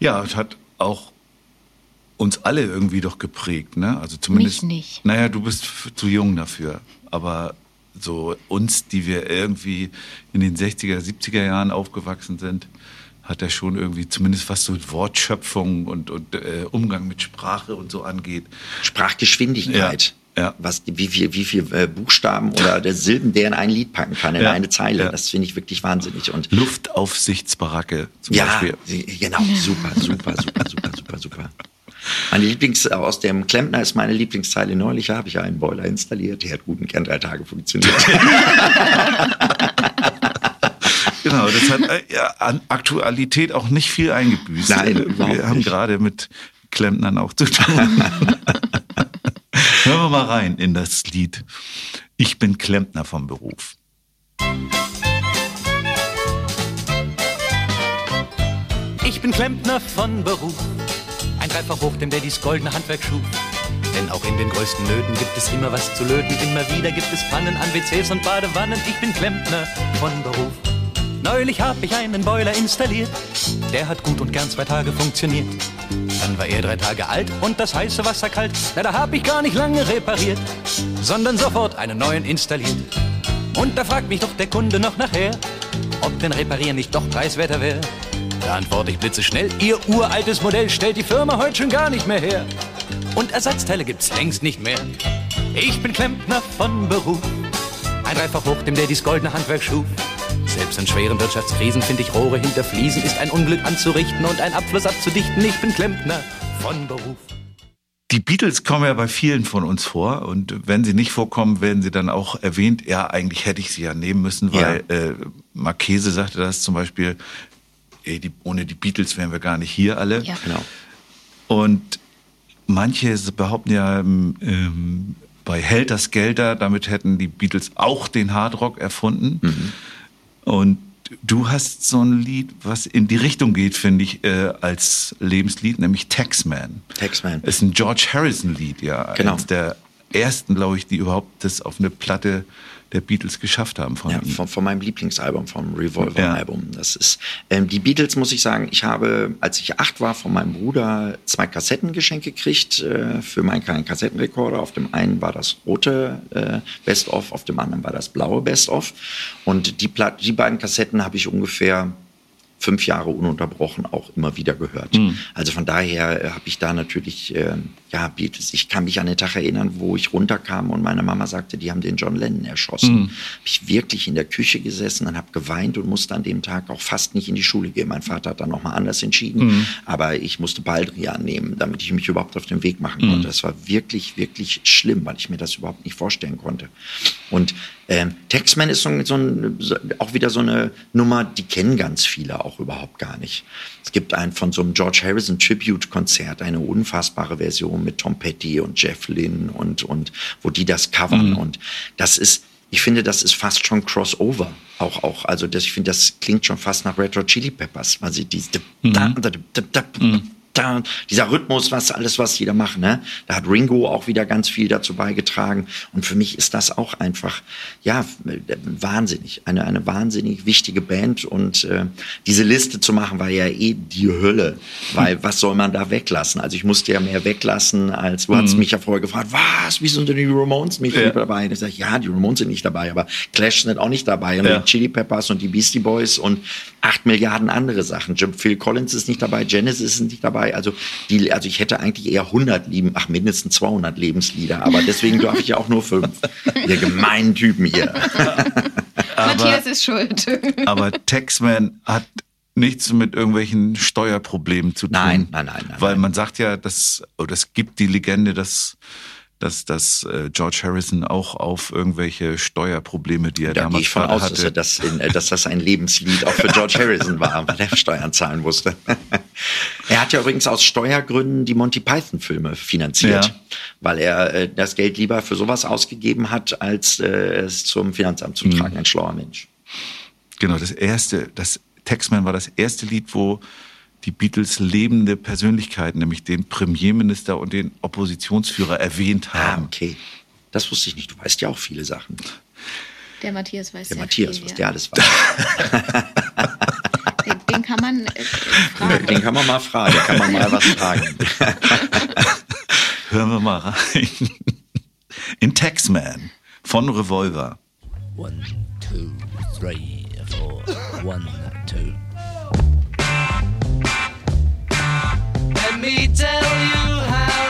Ja, es hat auch uns alle irgendwie doch geprägt, ne? Also zumindest. Mich nicht. Naja, du bist zu jung dafür. Aber so uns, die wir irgendwie in den 60er, 70er Jahren aufgewachsen sind, hat er schon irgendwie zumindest was so Wortschöpfung und, und äh, Umgang mit Sprache und so angeht. Sprachgeschwindigkeit. Ja, ja. Was, wie viel, wie viel äh, Buchstaben oder der Silben der in ein Lied packen kann, in Ja, eine Zeile. ja. Das finde ich wirklich wahnsinnig. Und Luftaufsichtsbaracke zum ja, Beispiel. genau, super, super, super, super, super, super. Meine Lieblings, aus dem Klempner ist meine Lieblingszeile neulich, habe ich einen Boiler installiert, der hat guten Kern drei Tage funktioniert. Genau, das hat äh, ja, an Aktualität auch nicht viel eingebüßt. Nein, Äh, Wir haben nicht. gerade mit Klempnern auch zu tun. Hören wir mal rein in das Lied. Ich bin Klempner vom Beruf. Ich bin Klempner von Beruf, ein Dreifach hoch, dem der dies goldene Handwerk schuf. Denn auch in den größten Nöten gibt es immer was zu löten. Immer wieder gibt es Pfannen an WCs und Badewannen. Ich bin Klempner von Beruf. Neulich hab ich einen Boiler installiert, der hat gut und gern zwei Tage funktioniert. Dann war er drei Tage alt und das heiße Wasser kalt. Na, da hab ich gar nicht lange repariert, sondern sofort einen neuen installiert. Und da fragt mich doch der Kunde noch nachher, ob denn Reparieren nicht doch preiswerter wäre. Da antworte ich blitzeschnell, ihr uraltes Modell stellt die Firma heute schon gar nicht mehr her. Und Ersatzteile gibt's längst nicht mehr. Ich bin Klempner von Beruf, ein Dreifach hoch, dem der dies goldene Handwerk schuf. Selbst in schweren Wirtschaftskrisen finde ich Rohre hinter Fliesen, ist ein Unglück anzurichten und ein Abfluss abzudichten. Ich bin Klempner von Beruf. Die Beatles kommen ja bei vielen von uns vor und wenn sie nicht vorkommen, werden sie dann auch erwähnt. Ja, eigentlich hätte ich sie ja nehmen müssen, weil äh, Marchese sagte das zum Beispiel, ey, die, ohne die Beatles wären wir gar nicht hier alle. Ja. Genau. Und manche behaupten ja, ähm, ähm, bei Helters Gelder, damit hätten die Beatles auch den Hardrock erfunden. Mhm. Und du hast so ein Lied, was in die Richtung geht, finde ich, äh, als Lebenslied, nämlich Taxman. Taxman. Ist ein George Harrison-Lied, ja. Genau. Eines der ersten, glaube ich, die überhaupt das auf eine Platte der Beatles geschafft haben von Ja, ihm. von, von meinem Lieblingsalbum, vom Ja. Revolver-Album. Das ist ähm, die Beatles, muss ich sagen. Ich habe, als ich acht war, von meinem Bruder zwei Kassetten geschenkt gekriegt äh, für meinen kleinen Kassettenrekorder. Auf dem einen war das rote äh, Best of, auf dem anderen war das blaue Best of. Und die, Plat die beiden Kassetten habe ich ungefähr fünf Jahre ununterbrochen auch immer wieder gehört. Also von daher äh, habe ich da natürlich, äh, ja. Ich kann mich an den Tag erinnern, wo ich runterkam und meine Mama sagte, die haben den John Lennon erschossen. Hab ich wirklich in der Küche gesessen und habe geweint und musste an dem Tag auch fast nicht in die Schule gehen. Mein Vater hat dann nochmal anders entschieden, aber ich musste Baldrian nehmen, damit ich mich überhaupt auf den Weg machen konnte. Das war wirklich, wirklich schlimm, weil ich mir das überhaupt nicht vorstellen konnte. Und ähm, Taxman ist so, so ein, so, auch wieder so eine Nummer, die kennen ganz viele auch überhaupt gar nicht. Es gibt ein von so einem George Harrison Tribute-Konzert, eine unfassbare Version mit Tom Petty und Jeff Lynne und, und wo die das covern. Und das ist, ich finde, das ist fast schon Crossover. Auch, auch, also das, ich finde, das klingt schon fast nach Red Hot Chili Peppers, weil sie diese, da, dieser Rhythmus, was alles, was jeder macht, ne? Da hat Ringo auch wieder ganz viel dazu beigetragen. Und für mich ist das auch einfach, ja, wahnsinnig. Eine, eine wahnsinnig wichtige Band. Und äh, diese Liste zu machen, war ja eh die Hölle. Weil was soll man da weglassen? Also ich musste ja mehr weglassen, als du hast mich ja vorher gefragt, was, wie sind denn die Ramones nicht Ja. dabei? Da sag ich, ja, die Ramones sind nicht dabei, aber Clash sind auch nicht dabei. Und Ja. die Chili Peppers und die Beastie Boys und acht Milliarden andere Sachen. Jim Phil Collins ist nicht dabei, Genesis ist nicht dabei. Also, die, also ich hätte eigentlich eher 100 lieben, ach mindestens 200 Lebenslieder, aber deswegen darf ich ja auch nur fünf. Ihr gemeinen Typen hier. Matthias ist schuld. Aber Taxman hat nichts mit irgendwelchen Steuerproblemen zu tun. Nein, nein, nein, nein, Weil nein. man sagt ja, dass, oder es gibt die Legende, dass dass, dass äh, George Harrison auch auf irgendwelche Steuerprobleme, die er Da damals ich von aus, dass, hatte. das in, äh, dass das ein Lebenslied auch für George Harrison war, weil er Steuern zahlen musste. er hat ja übrigens aus Steuergründen die Monty Python-Filme finanziert, Ja. weil er äh, das Geld lieber für sowas ausgegeben hat, als äh, es zum Finanzamt Mhm. zu tragen. Ein schlauer Mensch. Genau, das erste, das Taxman war das erste Lied, wo die Beatles lebende Persönlichkeiten, nämlich den Premierminister und den Oppositionsführer erwähnt Ah, haben. okay. Das wusste ich nicht. Du weißt ja auch viele Sachen. Der Matthias weiß Der Matthias, viel, was ja. der alles weiß. Den, den kann man äh, fragen. Den kann man mal fragen, da kann man mal was fragen. Hören wir mal rein. In Taxman von Revolver. One, two, three, four. One, two. Tell you how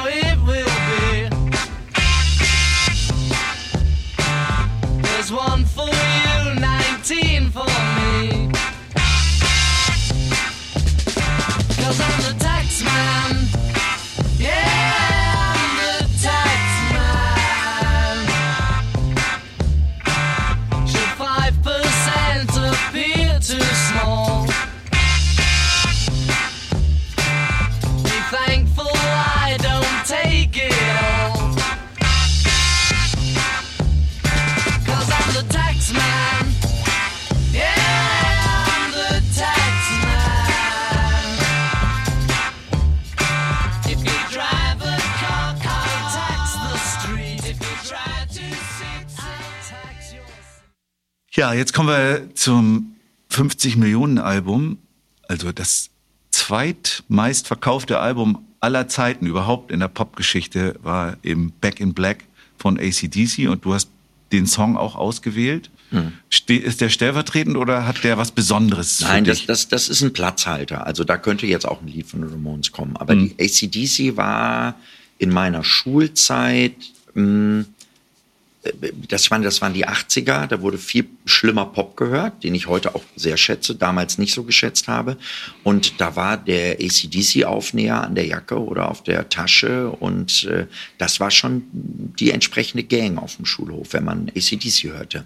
Ja, jetzt kommen wir zum 50 Millionen Album. Also das zweitmeistverkaufte Album aller Zeiten überhaupt in der Popgeschichte war eben Back in Black von ACDC und du hast den Song auch ausgewählt. Ste ist der stellvertretend oder hat der was Besonderes Nein, das, das, das ist ein Platzhalter. Also da könnte jetzt auch ein Lied von Ramones kommen. Aber die ACDC war in meiner Schulzeit, mh, das waren, das waren die 80er, da wurde viel schlimmer Pop gehört, den ich heute auch sehr schätze, damals nicht so geschätzt habe. Und da war der ACDC-Aufnäher an der Jacke oder auf der Tasche und äh, das war schon die entsprechende Gang auf dem Schulhof, wenn man ACDC hörte.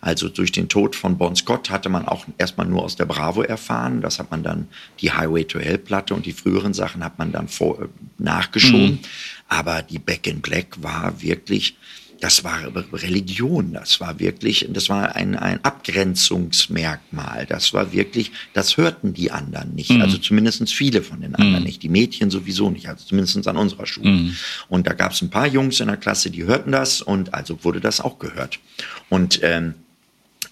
Also durch den Tod von Bon Scott hatte man auch erstmal nur aus der Bravo erfahren. Das hat man dann, die Highway to Hell-Platte und die früheren Sachen hat man dann vor, äh, nachgeschoben. Aber die Back in Black war wirklich das war Religion, das war wirklich, das war ein, ein Abgrenzungsmerkmal, das war wirklich, das hörten die anderen nicht, also zumindest viele von den anderen nicht, die Mädchen sowieso nicht, also zumindest an unserer Schule. Und da gab es ein paar Jungs in der Klasse, die hörten das und also wurde das auch gehört. Und ähm,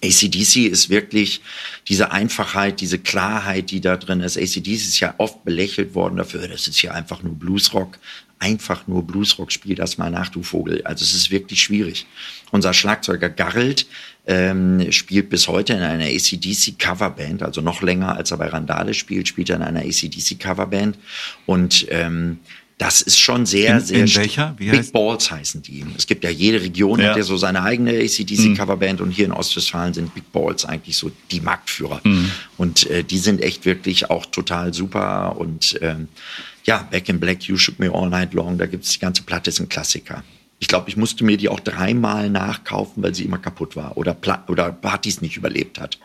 ACDC ist wirklich diese Einfachheit, diese Klarheit, die da drin ist. ACDC ist ja oft belächelt worden dafür, das ist ja einfach nur Bluesrock. Einfach nur Bluesrock, spiel das mal nach, du Vogel. Also es ist wirklich schwierig. Unser Schlagzeuger Garrelt ähm, spielt bis heute in einer ACDC Coverband, also noch länger als er bei Randale spielt, spielt er in einer ACDC Coverband. Und ähm, das ist schon sehr, In- sehr in welcher? Wie Big heißt- Balls heißen die. Es gibt ja jede Region, Ja. hat ja so seine eigene ACDC-Coverband und hier in Ostwestfalen sind Big Balls eigentlich so die Marktführer. Und äh, die sind echt wirklich auch total super und ähm, ja, Back in Black, You Shook Me All Night Long, da gibt's die ganze Platte, ist ein Klassiker. Ich glaube, ich musste mir die auch dreimal nachkaufen, weil sie immer kaputt war oder, Pla oder Partys nicht überlebt hat.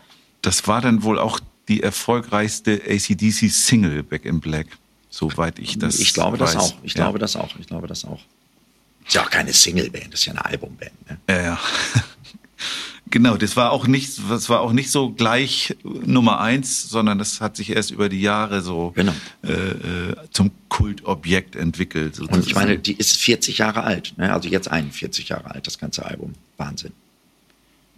Das war dann wohl auch die erfolgreichste ACDC-Single Back in Black, soweit ich das ich glaube das weiß. auch. Ich Ja. glaube das auch. Ich glaube das auch. Ist ja auch keine Singleband, das ist ja eine Albumband. Ne? Ja, ja. Genau, das war auch nicht, das war auch nicht so gleich Nummer eins, sondern das hat sich erst über die Jahre so Genau. äh, äh, zum Kultobjekt entwickelt. Und ich meine, die ist 40 Jahre alt, ne? also jetzt 41 Jahre alt, das ganze Album. Wahnsinn.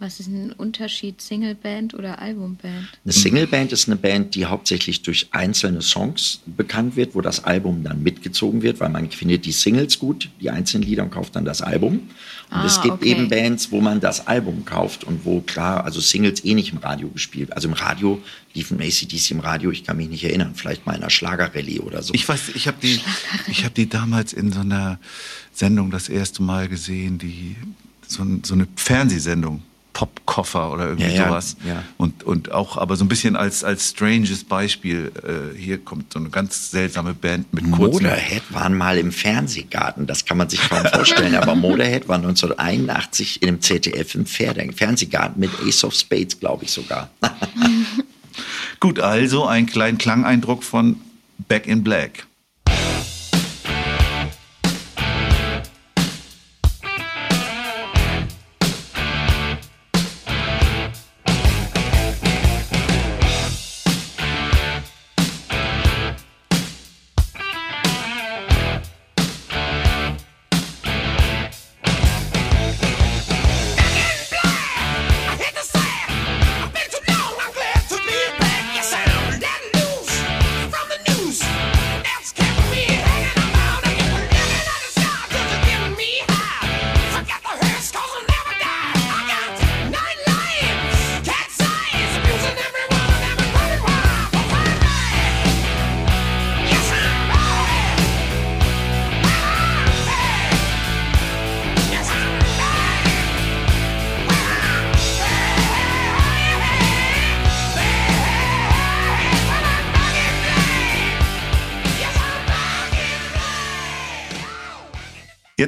Was ist ein Unterschied, Singleband oder Albumband? Eine Singleband ist eine Band, die hauptsächlich durch einzelne Songs bekannt wird, wo das Album dann mitgezogen wird, weil man findet die Singles gut, die einzelnen Lieder und kauft dann das Album. Und Ah, es gibt okay. eben Bands, wo man das Album kauft und wo klar, also Singles eh nicht im Radio gespielt. Also im Radio liefen ACDC im Radio, ich kann mich nicht erinnern, vielleicht mal in einer Schlagerrallye oder so. Ich weiß, ich habe die, ich habe die damals in so einer Sendung das erste Mal gesehen, die so, so eine Fernsehsendung, Popkoffer oder irgendwie Ja, sowas. ja. Und, und auch aber so ein bisschen als, als stranges Beispiel, äh, hier kommt so eine ganz seltsame Band mit kurzen... Motorhead waren mal im Fernsehgarten, das kann man sich kaum vorstellen, aber Motorhead war 1981 in dem ZDF im Fer- Fernsehgarten mit Ace of Spades, glaube ich sogar. Gut, also ein kleinen Klangeindruck von Back in Black.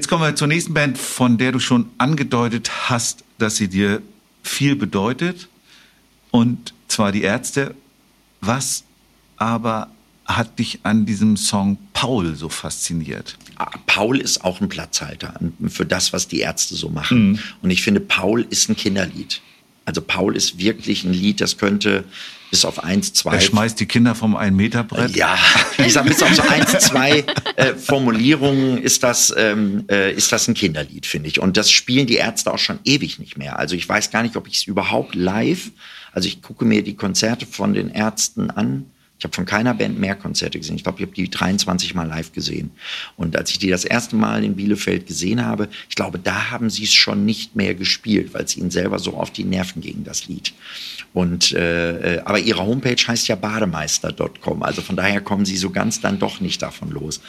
Jetzt kommen wir zur nächsten Band, von der du schon angedeutet hast, dass sie dir viel bedeutet. Und zwar die Ärzte. Was aber hat dich an diesem Song Paul so fasziniert? Ah, Paul ist auch ein Platzhalter für das, was die Ärzte so machen. Und ich finde, Paul ist ein Kinderlied. Also Paul ist wirklich ein Lied, das könnte bis auf eins, zwei. Er schmeißt die Kinder vom Ein-Meter-Brett. Ja, ich sag, bis auf so eins, zwei äh, Formulierungen ist das, ähm, äh, ist das ein Kinderlied, finde ich. Und das spielen die Ärzte auch schon ewig nicht mehr. Also ich weiß gar nicht, ob ich es überhaupt live, also ich gucke mir die Konzerte von den Ärzten an. Ich habe von keiner Band mehr Konzerte gesehen. Ich glaube, ich habe die 23 Mal live gesehen. Und als ich die das erste Mal in Bielefeld gesehen habe, ich glaube, da haben sie es schon nicht mehr gespielt, weil es ihnen selber so auf die Nerven ging, das Lied. Und äh, äh, aber ihre Homepage heißt ja bademeister.com. Also von daher kommen sie so ganz dann doch nicht davon los.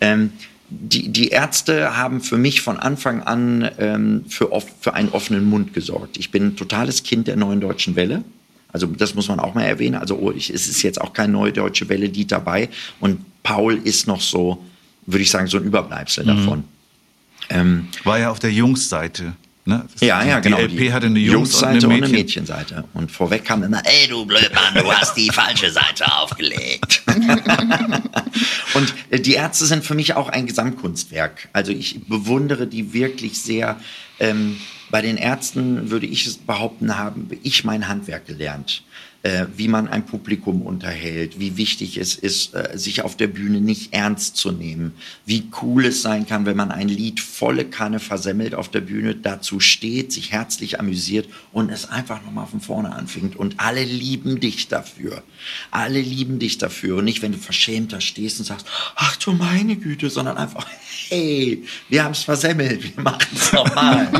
Ähm, die, die Ärzte haben für mich von Anfang an ähm, für, off, für einen offenen Mund gesorgt. Ich bin ein totales Kind der neuen deutschen Welle. Also das muss man auch mal erwähnen. Also oh, ich, es ist jetzt auch kein neue deutsche Welle-Lied dabei. Und Paul ist noch so, würde ich sagen, so ein Überbleibsel davon. Ähm, War ja auf der Jungs-Seite. Ne? Ja, ja, die genau. LP hatte eine Jungs- und Jungsseite eine und eine Mädchen. Mädchenseite. Und vorweg kam immer, ey du Blödmann, du hast die falsche Seite aufgelegt. und äh, die Ärzte sind für mich auch ein Gesamtkunstwerk. Also ich bewundere die wirklich sehr. Ähm, bei den Ärzten würde ich es behaupten, haben ich mein Handwerk gelernt. Äh, wie man ein Publikum unterhält, wie wichtig es ist, äh, sich auf der Bühne nicht ernst zu nehmen, wie cool es sein kann, wenn man ein Lied volle Kanne versemmelt auf der Bühne, dazu steht, sich herzlich amüsiert und es einfach nochmal von vorne anfängt. Und alle lieben dich dafür. Alle lieben dich dafür. Und nicht, wenn du verschämt da stehst und sagst, ach du meine Güte, sondern einfach, hey, wir haben es versemmelt, wir machen es nochmal.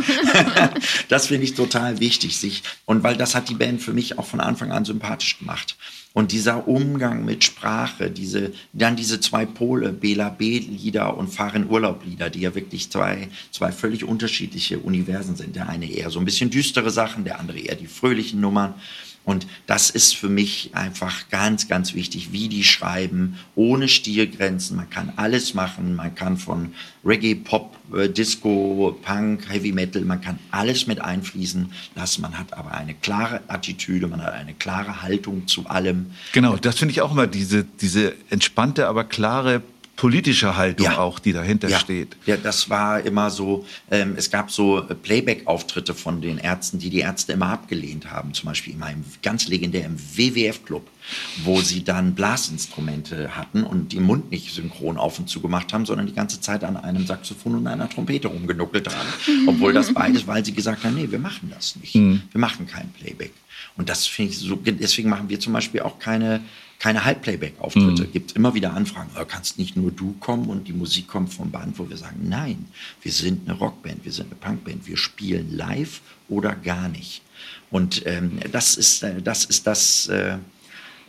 das finde ich total wichtig. Sich, und weil das hat die Band für mich auch von Anfang an sympathisch gemacht. Und dieser Umgang mit Sprache, diese, dann diese zwei Pole, Bela B-Lieder und Fahren Urlaub-Lieder, die ja wirklich zwei, zwei völlig unterschiedliche Universen sind. Der eine eher so ein bisschen düstere Sachen, der andere eher die fröhlichen Nummern. Und das ist für mich einfach ganz, ganz wichtig, wie die schreiben, ohne Stilgrenzen. Man kann alles machen. Man kann von Reggae, Pop, äh, Disco, Punk, Heavy Metal, man kann alles mit einfließen lassen. Man hat aber eine klare Attitüde, man hat eine klare Haltung zu allem. Genau, das finde ich auch immer diese, diese entspannte, aber klare politische Haltung Ja. auch, die dahinter Ja, steht. ja, das war immer so, ähm, es gab so äh, Playback-Auftritte von den Ärzten, die die Ärzte immer abgelehnt haben. Zum Beispiel immer im, ganz legendär im WWF-Club, wo sie dann Blasinstrumente hatten und den Mund nicht synchron auf und zu gemacht haben, sondern die ganze Zeit an einem Saxophon und einer Trompete rumgenuckelt haben. Obwohl das beides, weil sie gesagt haben, nee, wir machen das nicht. Wir machen kein Playback. Und das finde ich so, deswegen machen wir zum Beispiel auch keine, keine Halbplayback-Auftritte. Gibt immer wieder Anfragen, "Oh, kannst nicht nur du kommen und die Musik kommt vom Band, wo wir sagen, nein, wir sind eine Rockband, wir sind eine Punkband, wir spielen live oder gar nicht. Und ähm, das ist äh, das, ist das Äh,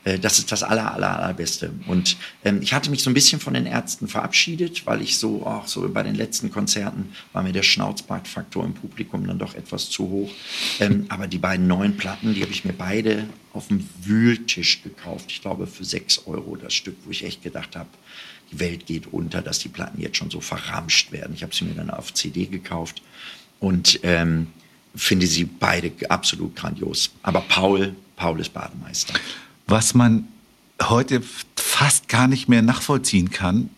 das ist das aller, aller, allerbeste. Und ähm, ich hatte mich so ein bisschen von den Ärzten verabschiedet, weil ich so, auch so bei den letzten Konzerten war mir der Schnauzbartfaktor im Publikum dann doch etwas zu hoch. Ähm, aber die beiden neuen Platten, die habe ich mir beide auf dem Wühltisch gekauft. Ich glaube für sechs Euro das Stück, wo ich echt gedacht habe, die Welt geht unter, dass die Platten jetzt schon so verramscht werden. Ich habe sie mir dann auf CD gekauft und ähm, finde sie beide absolut grandios. Aber Paul, Paul ist Bademeister. Was man heute fast gar nicht mehr nachvollziehen kann,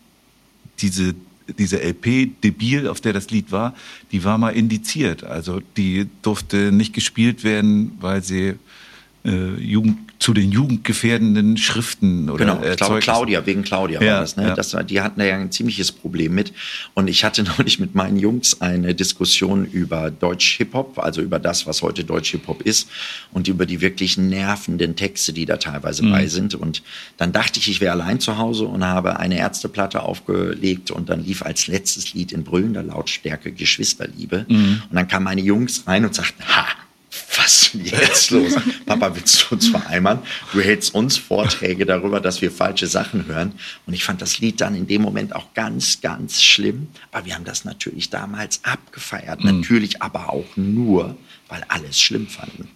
diese, diese LP, Debil, auf der das Lied war, die war mal indiziert. Also die durfte nicht gespielt werden, weil sie äh, Jugend, zu den jugendgefährdenden Schriften oder Genau, ich glaube Claudia, wegen Claudia Ja, war das, ne? ja. das die hatten da ja ein ziemliches Problem mit. Und ich hatte neulich mit meinen Jungs eine Diskussion über Deutsch-Hip-Hop, also über das, was heute Deutsch-Hip-Hop ist und über die wirklich nervenden Texte, die da teilweise bei sind. Und dann dachte ich, ich wäre allein zu Hause und habe eine Ärzteplatte aufgelegt und dann lief als letztes Lied in brüllender Lautstärke Geschwisterliebe. Und dann kamen meine Jungs rein und sagten, ha, was ist denn jetzt los? Papa, willst du uns vereinbaren? Du hältst uns Vorträge darüber, dass wir falsche Sachen hören. Und ich fand das Lied dann in dem Moment auch ganz, ganz schlimm. Aber wir haben das natürlich damals abgefeiert. Natürlich aber auch nur, weil alles schlimm fanden.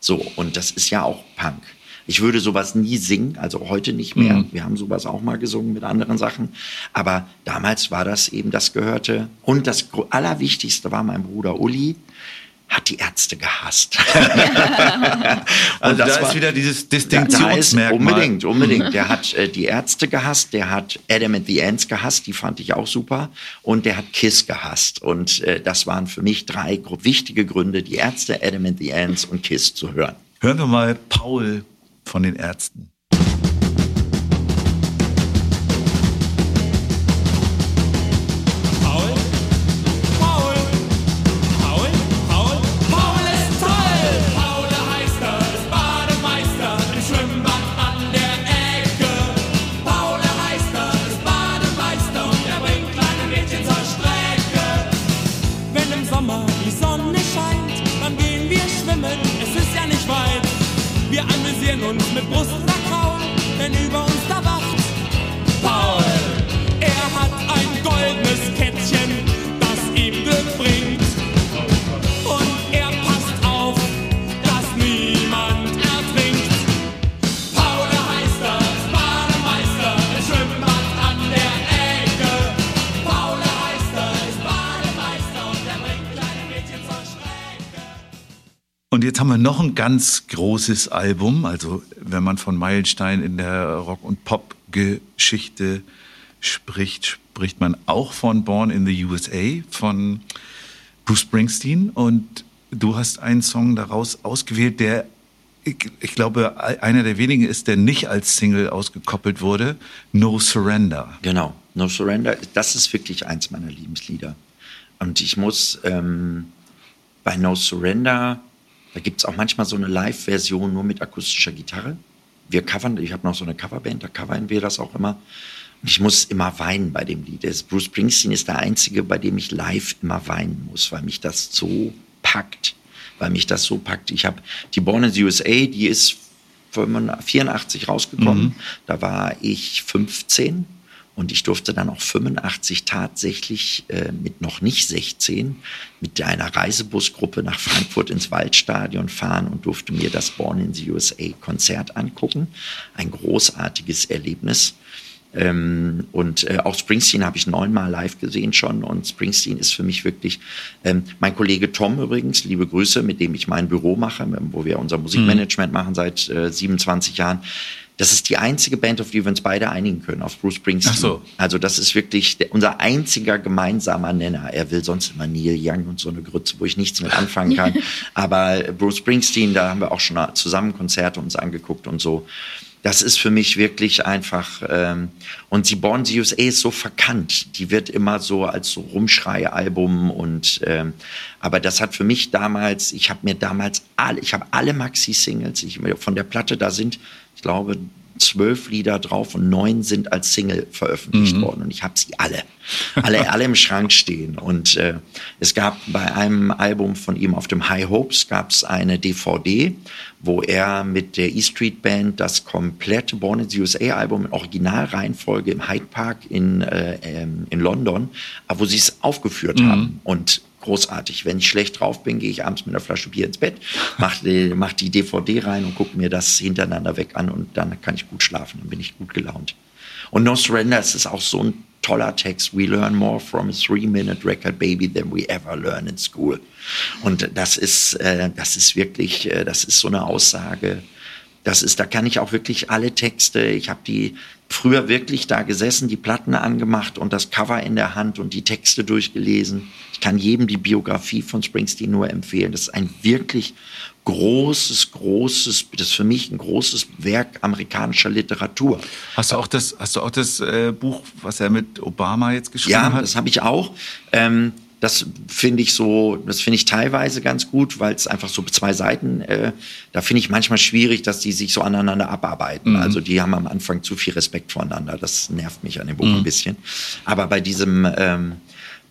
So, und das ist ja auch Punk. Ich würde sowas nie singen, also heute nicht mehr. Wir haben sowas auch mal gesungen mit anderen Sachen. Aber damals war das eben, das gehörte. Und das Allerwichtigste war mein Bruder Uli, hat die Ärzte gehasst. Also das da war- ist wieder dieses Distinktionsmerkmal. unbedingt, unbedingt. Der hat äh, die Ärzte gehasst, der hat Adam and the Ants gehasst, die fand ich auch super. Und der hat Kiss gehasst. Und äh, das waren für mich drei wichtige Gründe, die Ärzte, Adam and the Ants und Kiss zu hören. Hören wir mal Paul von den Ärzten. Ganz großes Album. Also wenn man von Meilenstein in der Rock- und Pop-Geschichte spricht, spricht man auch von Born in the USA von Bruce Springsteen. Und du hast einen Song daraus ausgewählt, der, ich, ich glaube, einer der wenigen ist, der nicht als Single ausgekoppelt wurde. No Surrender. Genau, No Surrender, das ist wirklich eins meiner Lieblingslieder. Und ich muss ähm, bei No Surrender, da gibt es auch manchmal so eine Live-Version nur mit akustischer Gitarre. Wir covern, ich habe noch so eine Coverband, da covern wir das auch immer. Und ich muss immer weinen bei dem Lied. Bruce Springsteen ist der Einzige, bei dem ich live immer weinen muss, weil mich das so packt. Weil mich das so packt. Ich habe die Born in the USA, die ist 84 rausgekommen. Da war ich 15 und ich durfte dann auch 85 tatsächlich äh, mit noch nicht 16 mit einer Reisebusgruppe nach Frankfurt ins Waldstadion fahren und durfte mir das Born in the USA Konzert angucken. Ein großartiges Erlebnis. Ähm, und äh, auch Springsteen habe ich neunmal live gesehen schon. Und Springsteen ist für mich wirklich ähm, mein Kollege Tom übrigens, liebe Grüße, mit dem ich mein Büro mache, wo wir unser Musikmanagement machen seit äh, 27 Jahren. Das ist die einzige Band, auf die wir uns beide einigen können, auf Bruce Springsteen. Ach so. Also das ist wirklich der, unser einziger gemeinsamer Nenner. Er will sonst immer Neil Young und so eine Grütze, wo ich nichts mit anfangen kann. Aber Bruce Springsteen, da haben wir auch schon zusammen Konzerte uns angeguckt und so. Das ist für mich wirklich einfach. Ähm, und die Born the USA ist so verkannt. Die wird immer so als so Rumschrei-Album und ähm, aber das hat für mich damals, ich habe mir damals alle, ich habe alle Maxi-Singles, ich von der Platte, da sind, ich glaube, zwölf Lieder drauf und neun sind als Single veröffentlicht worden. Und ich habe sie alle, alle, alle im Schrank stehen. Und äh, es gab bei einem Album von ihm auf dem High Hopes gab es eine DVD, wo er mit der E Street Band das komplette Born in the USA Album in Originalreihenfolge im Hyde Park in, äh, ähm, in London, äh, wo sie es aufgeführt haben. Und großartig. Wenn ich schlecht drauf bin, gehe ich abends mit einer Flasche Bier ins Bett, mach die, mach die DVD rein und gucke mir das hintereinander weg an und dann kann ich gut schlafen, dann bin ich gut gelaunt. Und No Surrender, ist auch so ein toller Text. We learn more from a three-minute record baby than we ever learn in school. Und das ist, äh, das ist wirklich, äh, das ist so eine Aussage. Das ist, da kann ich auch wirklich alle Texte. Ich habe die früher wirklich da gesessen, die Platten angemacht und das Cover in der Hand und die Texte durchgelesen. Ich kann jedem die Biografie von Springsteen nur empfehlen. Das ist ein wirklich großes, großes, das ist für mich ein großes Werk amerikanischer Literatur. Hast du auch das, hast du auch das äh, Buch, was er mit Obama jetzt geschrieben Ja, hat? das habe ich auch. Ähm, das finde ich so, das finde ich teilweise ganz gut, weil es einfach so zwei Seiten, äh, da finde ich manchmal schwierig, dass die sich so aneinander abarbeiten. Also die haben am Anfang zu viel Respekt voneinander. Das nervt mich an dem Buch ein bisschen. Aber bei diesem, ähm,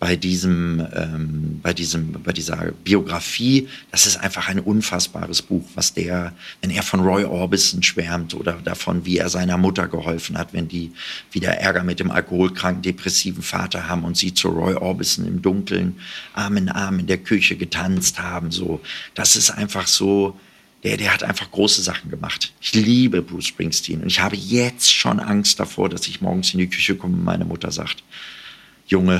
bei diesem, ähm, bei diesem, bei dieser Biografie, das ist einfach ein unfassbares Buch, was der, wenn er von Roy Orbison schwärmt oder davon, wie er seiner Mutter geholfen hat, wenn die wieder Ärger mit dem alkoholkranken, depressiven Vater haben und sie zu Roy Orbison im Dunkeln Arm in Arm in der Küche getanzt haben, so, das ist einfach so, der, der hat einfach große Sachen gemacht. Ich liebe Bruce Springsteen und ich habe jetzt schon Angst davor, dass ich morgens in die Küche komme und meine Mutter sagt, Junge.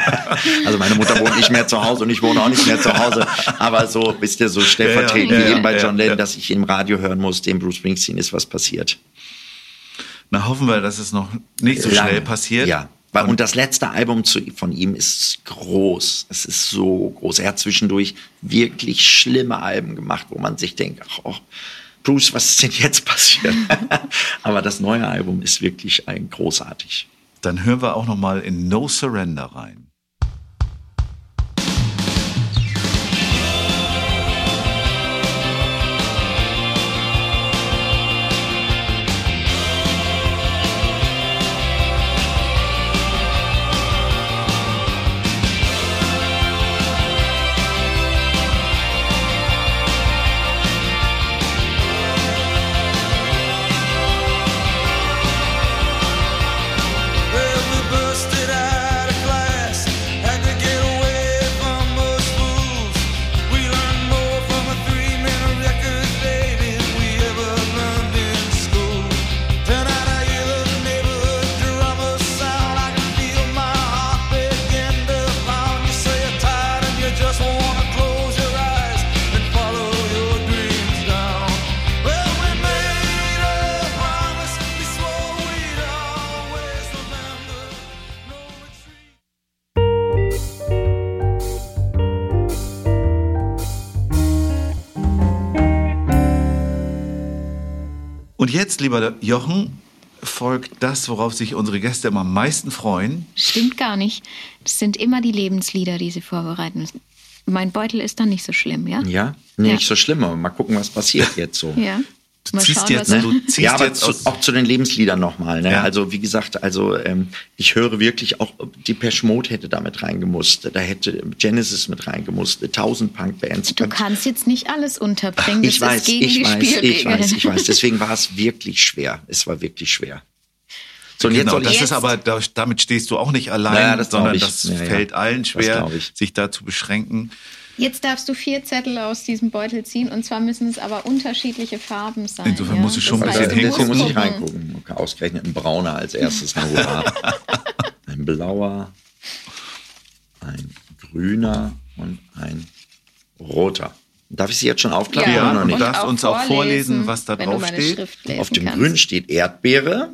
also meine Mutter wohnt nicht mehr zu Hause und ich wohne auch nicht mehr zu Hause. Aber so bist du so stellvertretend Ja, ja, wie eben bei John Lennon, dass ich im Radio hören muss, dem Bruce Springsteen ist was passiert. Na, hoffen wir, dass es noch nicht so Lange. schnell passiert. Ja. Weil, und das letzte Album zu, von ihm ist groß. Es ist so groß. Er hat zwischendurch wirklich schlimme Alben gemacht, wo man sich denkt, ach, oh, Bruce, was ist denn jetzt passiert? Aber das neue Album ist wirklich ein großartig. Dann hören wir auch noch mal in No Surrender rein. Jetzt, lieber Jochen, folgt das, worauf sich unsere Gäste immer am meisten freuen. Stimmt gar nicht. Das sind immer die Lebenslieder, die sie vorbereiten. Mein Beutel ist dann nicht so schlimm, ja? Ja? Nee, Ja. nicht so schlimm, aber mal gucken, was passiert jetzt so. Ja. Du ziehst schauen, jetzt, was- du ziehst ja, aber jetzt zu, auch zu den Lebensliedern nochmal. Ne? Ja. Also wie gesagt, also ähm, ich höre wirklich auch, die Mode hätte da mit reingemusst, da hätte Genesis mit reingemusst, tausend Punkbands. Du kannst jetzt nicht alles unterbringen. Das ich weiß, ist gegen ich die weiß, ich weiß, ich weiß. Deswegen war es wirklich schwer. Es war wirklich schwer. So, und jetzt genau, soll das ich ist aber, da, damit stehst du auch nicht allein, Ja, das sondern ich. das Ja, ja. fällt allen Das schwer, sich da zu beschränken. Jetzt darfst du vier Zettel aus diesem Beutel ziehen und zwar müssen es aber unterschiedliche Farben sein. Insofern ja? musst du schon ein Das bisschen du Deswegen musst muss ich gucken. reingucken. Okay, ausgerechnet ein brauner als erstes. Ein blauer, ein grüner und ein roter. Darf ich sie jetzt schon aufklappen Ja, oder nicht? du darfst uns auch vorlesen, was da wenn drauf du meine steht. Schrift lesen Auf dem kannst. grünen steht Erdbeere.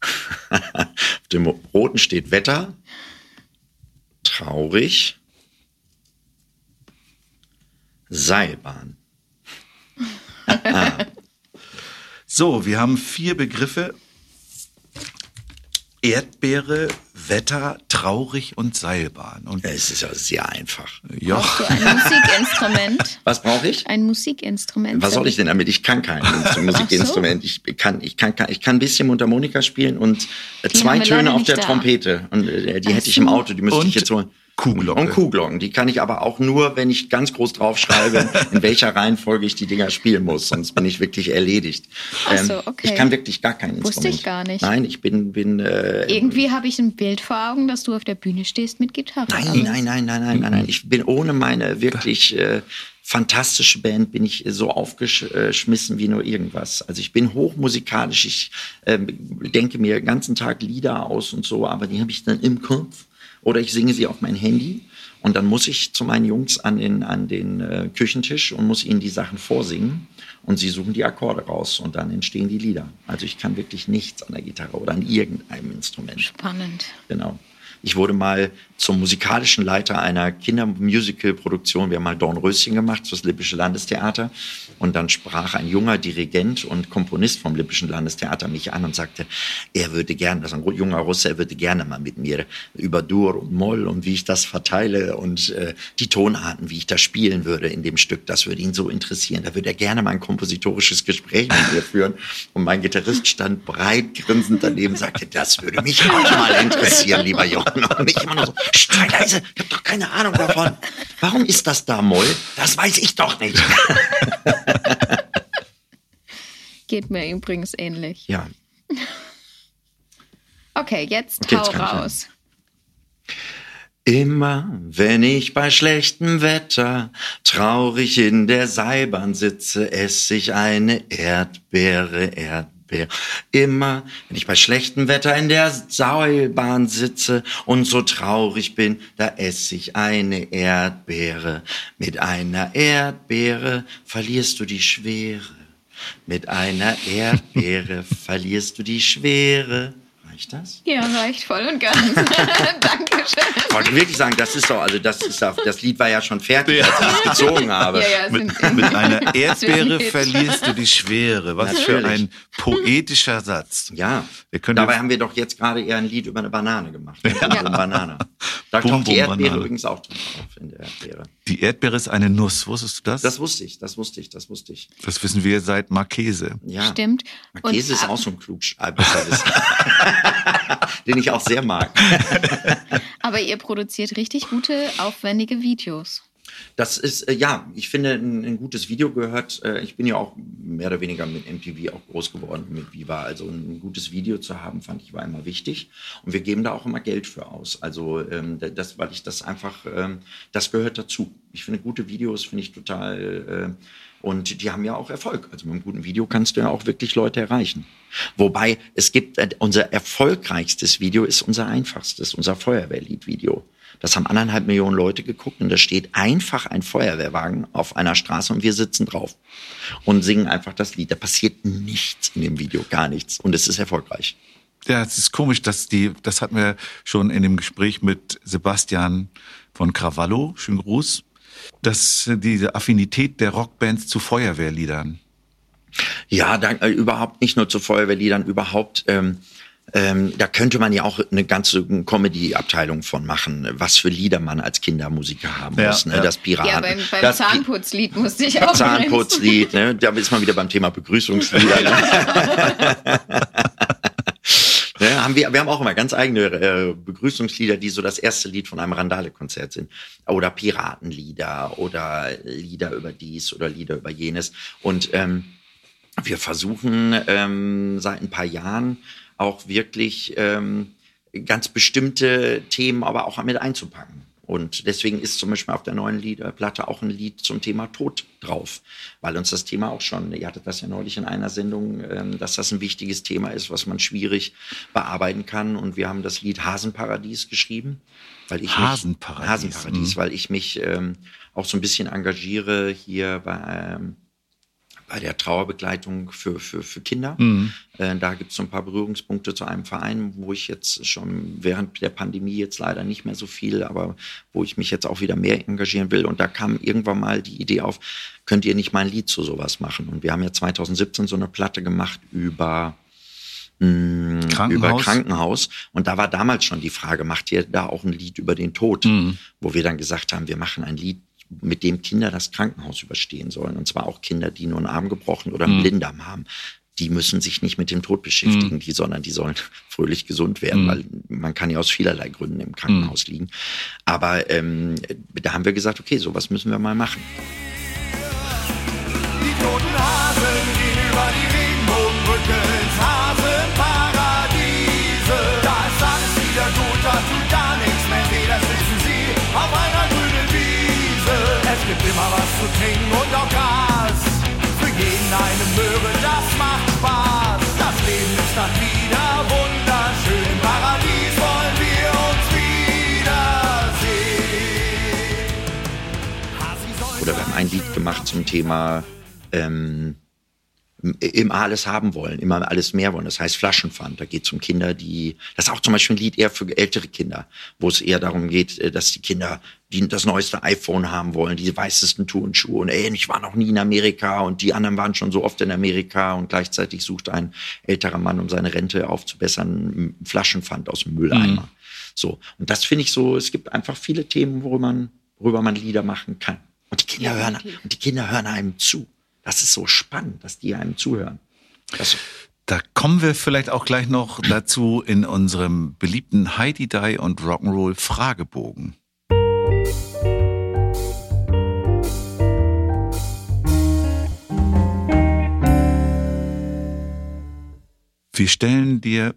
Auf dem roten steht Wetter. Traurig. Seilbahn. So, wir haben vier Begriffe. Erdbeere, Wetter, traurig und Seilbahn. Und Es ist ja sehr einfach. ja, Brauchst du ein Musikinstrument? Was brauche ich? Ein Musikinstrument. Was soll ich denn damit? Ich kann kein Instru- Musikinstrument. Ich kann, ich kann, ich kann ein bisschen Mundharmonika spielen und äh, Die zwei Töne auf der da. Trompete. Und äh, die Ach hätte ich im so. Auto, die müsste Und ich jetzt holen. Kuhglocke. Und Kuhglocken. Die kann ich aber auch nur, wenn ich ganz groß draufschreibe, in welcher Reihenfolge ich die Dinger spielen muss. Sonst bin ich wirklich erledigt. Ähm, Ach so, okay. Ich kann wirklich gar kein Wusste Instrument. ich gar nicht. Nein, ich bin, bin äh, Irgendwie habe ich ein Bild vor Augen, dass du auf der Bühne stehst mit Gitarre. Nein, nein, nein, nein, nein, nein, nein. Ich bin ohne meine wirklich äh, fantastische Band bin ich so aufgeschmissen wie nur irgendwas. Also ich bin hochmusikalisch. Ich ähm, denke mir den ganzen Tag Lieder aus und so, aber die habe ich dann im Kopf oder ich singe sie auf mein Handy. Und dann muss ich zu meinen Jungs an den, an den äh, Küchentisch und muss ihnen die Sachen vorsingen. Und sie suchen die Akkorde raus und dann entstehen die Lieder. Also ich kann wirklich nichts an der Gitarre oder an irgendeinem Instrument. Spannend. Genau. Ich wurde mal zum musikalischen Leiter einer Kindermusical-Produktion. Wir haben mal Dornröschen gemacht, das Lippische Landestheater. Und dann sprach ein junger Dirigent und Komponist vom Lippischen Landestheater mich an und sagte, er würde gerne, das ist ein junger Russe, er würde gerne mal mit mir über Dur und Moll und wie ich das verteile und äh, die Tonarten, wie ich das spielen würde in dem Stück, das würde ihn so interessieren. Da würde er gerne mal ein kompositorisches Gespräch mit mir führen. Und mein Gitarrist stand breit grinsend daneben sagte, das würde mich auch mal interessieren, lieber Jochen. Und ich immer nur so, sei leise, ich habe doch keine Ahnung davon. Warum ist das da Moll? Das weiß ich doch nicht. Geht mir übrigens ähnlich. Ja, Okay, jetzt Okay, hau raus. Immer wenn ich bei schlechtem Wetter traurig in der Seilbahn sitze, esse ich eine Erdbeere, Erdbeere. Immer wenn ich bei schlechtem Wetter in der Seilbahn sitze und so traurig bin, da esse ich eine Erdbeere. Mit einer Erdbeere verlierst du die Schwere. Mit einer Erdbeere verlierst du die Schwere. Reicht das? Ja, reicht voll und ganz. Dankeschön. Ich wollte wirklich sagen, das ist doch, also das ist doch, das Lied war ja schon fertig, als ich es gezogen habe. Ja, ja, mit, mit einer Erdbeere verlierst du die Schwere. Was für Natürlich. ein poetischer Satz. Ja. Wir können Dabei haben wir doch jetzt gerade eher ein Lied über eine Banane gemacht. Ja. So eine Banane. Da Bum, taucht die Erdbeere Banane. übrigens auch drin auf in der Erdbeere. Die Erdbeere ist eine Nuss. Wusstest du das? Das wusste ich, das wusste ich, das wusste ich. Das wissen wir seit Marchese. Ja. Stimmt. Käse ist ab- auch so ein Klugscheißer, den ich auch sehr mag. Aber ihr produziert richtig gute, aufwendige Videos. Das ist, äh, ja, ich finde, ein, ein gutes Video gehört, äh, ich bin ja auch mehr oder weniger mit MTV auch groß geworden, mit Viva. Also ein gutes Video zu haben, fand ich war immer wichtig. Und wir geben da auch immer Geld für aus. Also ähm, da- das, weil ich das einfach, ähm, das gehört dazu. Ich finde gute Videos, finde ich total, äh, und die haben ja auch Erfolg. Also mit einem guten Video kannst du ja auch wirklich Leute erreichen. Wobei es gibt, äh, unser erfolgreichstes Video ist unser einfachstes, unser Feuerwehrlied-Video. Das haben anderthalb Millionen Leute geguckt und da steht einfach ein Feuerwehrwagen auf einer Straße und wir sitzen drauf und singen einfach das Lied. Da passiert nichts in dem Video, gar nichts. Und es ist erfolgreich. Ja, es ist komisch, dass die, das hatten wir schon in dem Gespräch mit Sebastian von Cravallo, schönen Gruß, dass diese Affinität der Rockbands zu Feuerwehrliedern. Ja, da, äh, überhaupt nicht nur zu Feuerwehrliedern, überhaupt. Ähm, ähm, da könnte man ja auch eine ganze Comedy-Abteilung von machen, was für Lieder man als Kindermusiker haben Ja, muss. Ne? ja. Das Piraten. Ja, beim, beim das Zahnputzlied musste ich auch Zahnputzlied, ne? da ist man wieder beim Thema Begrüßungslieder. Ne? Ne, haben wir, wir haben auch immer ganz eigene äh, Begrüßungslieder, die so das erste Lied von einem Randale-Konzert sind. Oder Piratenlieder oder Lieder über dies oder Lieder über jenes. Und ähm, wir versuchen ähm, seit ein paar Jahren auch wirklich ähm, ganz bestimmte Themen aber auch mit einzupacken. Und deswegen ist zum Beispiel auf der neuen Liederplatte auch ein Lied zum Thema Tod drauf, weil uns das Thema auch schon, ihr hattet das ja neulich in einer Sendung, ähm, dass das ein wichtiges Thema ist, was man schwierig bearbeiten kann. Und wir haben das Lied Hasenparadies geschrieben, weil ich Hasenparadies, mich, Hasenparadies, mhm. weil ich mich ähm, auch so ein bisschen engagiere hier bei ähm, bei der Trauerbegleitung für, für, für Kinder. Äh, da gibt es so ein paar Berührungspunkte zu einem Verein, wo ich jetzt schon während der Pandemie jetzt leider nicht mehr so viel, aber wo ich mich jetzt auch wieder mehr engagieren will. Und da kam irgendwann mal die Idee auf, könnt ihr nicht mal ein Lied zu sowas machen? Und wir haben ja 2017 so eine Platte gemacht über mh, Krankenhaus? über Krankenhaus. Und da war damals schon die Frage, macht ihr da auch ein Lied über den Tod? Mhm. Wo wir dann gesagt haben, wir machen ein Lied, mit dem Kinder das Krankenhaus überstehen sollen. Und zwar auch Kinder, die nur einen Arm gebrochen oder Mhm. einen Blinddarm haben. Die müssen sich nicht mit dem Tod beschäftigen, die, sondern die sollen fröhlich gesund werden, Mhm. weil man kann ja aus vielerlei Gründen im Krankenhaus liegen. Aber ähm, da haben wir gesagt, okay, sowas müssen wir mal machen. Gibt immer was zu trinken und auch Gras. Für jeden eine Möhre, das macht Spaß. Das Leben ist dann wieder wunderschön. Im Paradies wollen wir uns wiedersehen. Oder wir haben ein Lied gemacht zum Thema ähm, immer alles haben wollen, immer alles mehr wollen. Das heißt Flaschenpfand. Da geht es um Kinder, die. Das ist auch zum Beispiel ein Lied eher für ältere Kinder, wo es eher darum geht, äh, dass die Kinder die das neueste iPhone haben wollen, die weißesten Turnschuhe und ey, ich war noch nie in Amerika und die anderen waren schon so oft in Amerika und gleichzeitig sucht ein älterer Mann, um seine Rente aufzubessern, Flaschenpfand aus dem Mülleimer. So. Und das finde ich so, es gibt einfach viele Themen, worüber man, worüber man Lieder machen kann. Und die Kinder hören, und die Kinder hören einem zu. Das ist so spannend, dass die einem zuhören. Das, Da kommen wir vielleicht auch gleich noch dazu in unserem beliebten Heidi Die und Rock'n'Roll Fragebogen. Wir stellen dir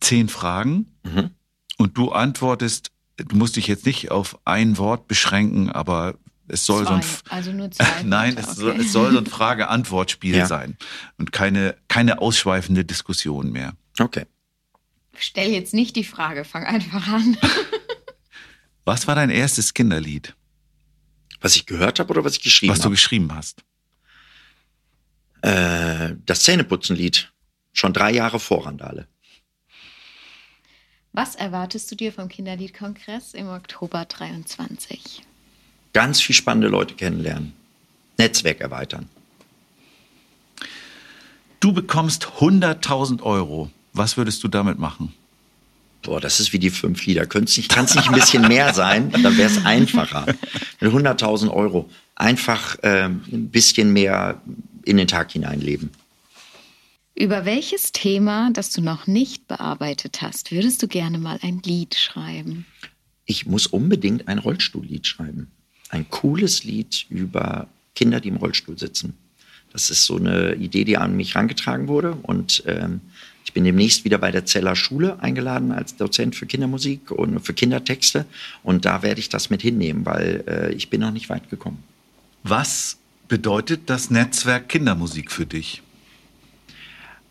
zehn Fragen Mhm. und du antwortest, du musst dich jetzt nicht auf ein Wort beschränken, aber es soll so ein, Zwei, also nur zwei. Nein, es, soll, okay. es soll so ein Frage-Antwort-Spiel Ja. sein und keine, keine ausschweifende Diskussion mehr. okay. Stell jetzt nicht die Frage, fang einfach an. Was war dein erstes Kinderlied, Was ich gehört habe oder was ich geschrieben was du habe? geschrieben hast? Äh, das Zähneputzenlied. Schon drei Jahre vor Randale. Was erwartest du dir vom Kinderliedkongress im Oktober 23? Ganz viel spannende Leute kennenlernen. Netzwerk erweitern. Du bekommst 100.000 Euro. Was würdest du damit machen? Boah, das ist wie die fünf Lieder. Kann es nicht, kann's nicht ein bisschen mehr sein? Dann wäre es einfacher. Mit 100.000 Euro einfach ähm, ein bisschen mehr in den Tag hineinleben. Über welches Thema, das du noch nicht bearbeitet hast, würdest du gerne mal ein Lied schreiben? Ich muss unbedingt ein Rollstuhllied schreiben. Ein cooles Lied über Kinder, die im Rollstuhl sitzen. Das ist so eine Idee, die an mich herangetragen wurde. Und ähm, ich bin demnächst wieder bei der Zeller Schule eingeladen als Dozent für Kindermusik und für Kindertexte. Und da werde ich das mit hinnehmen, weil äh, ich bin noch nicht weit gekommen. Was bedeutet das Netzwerk Kindermusik für dich?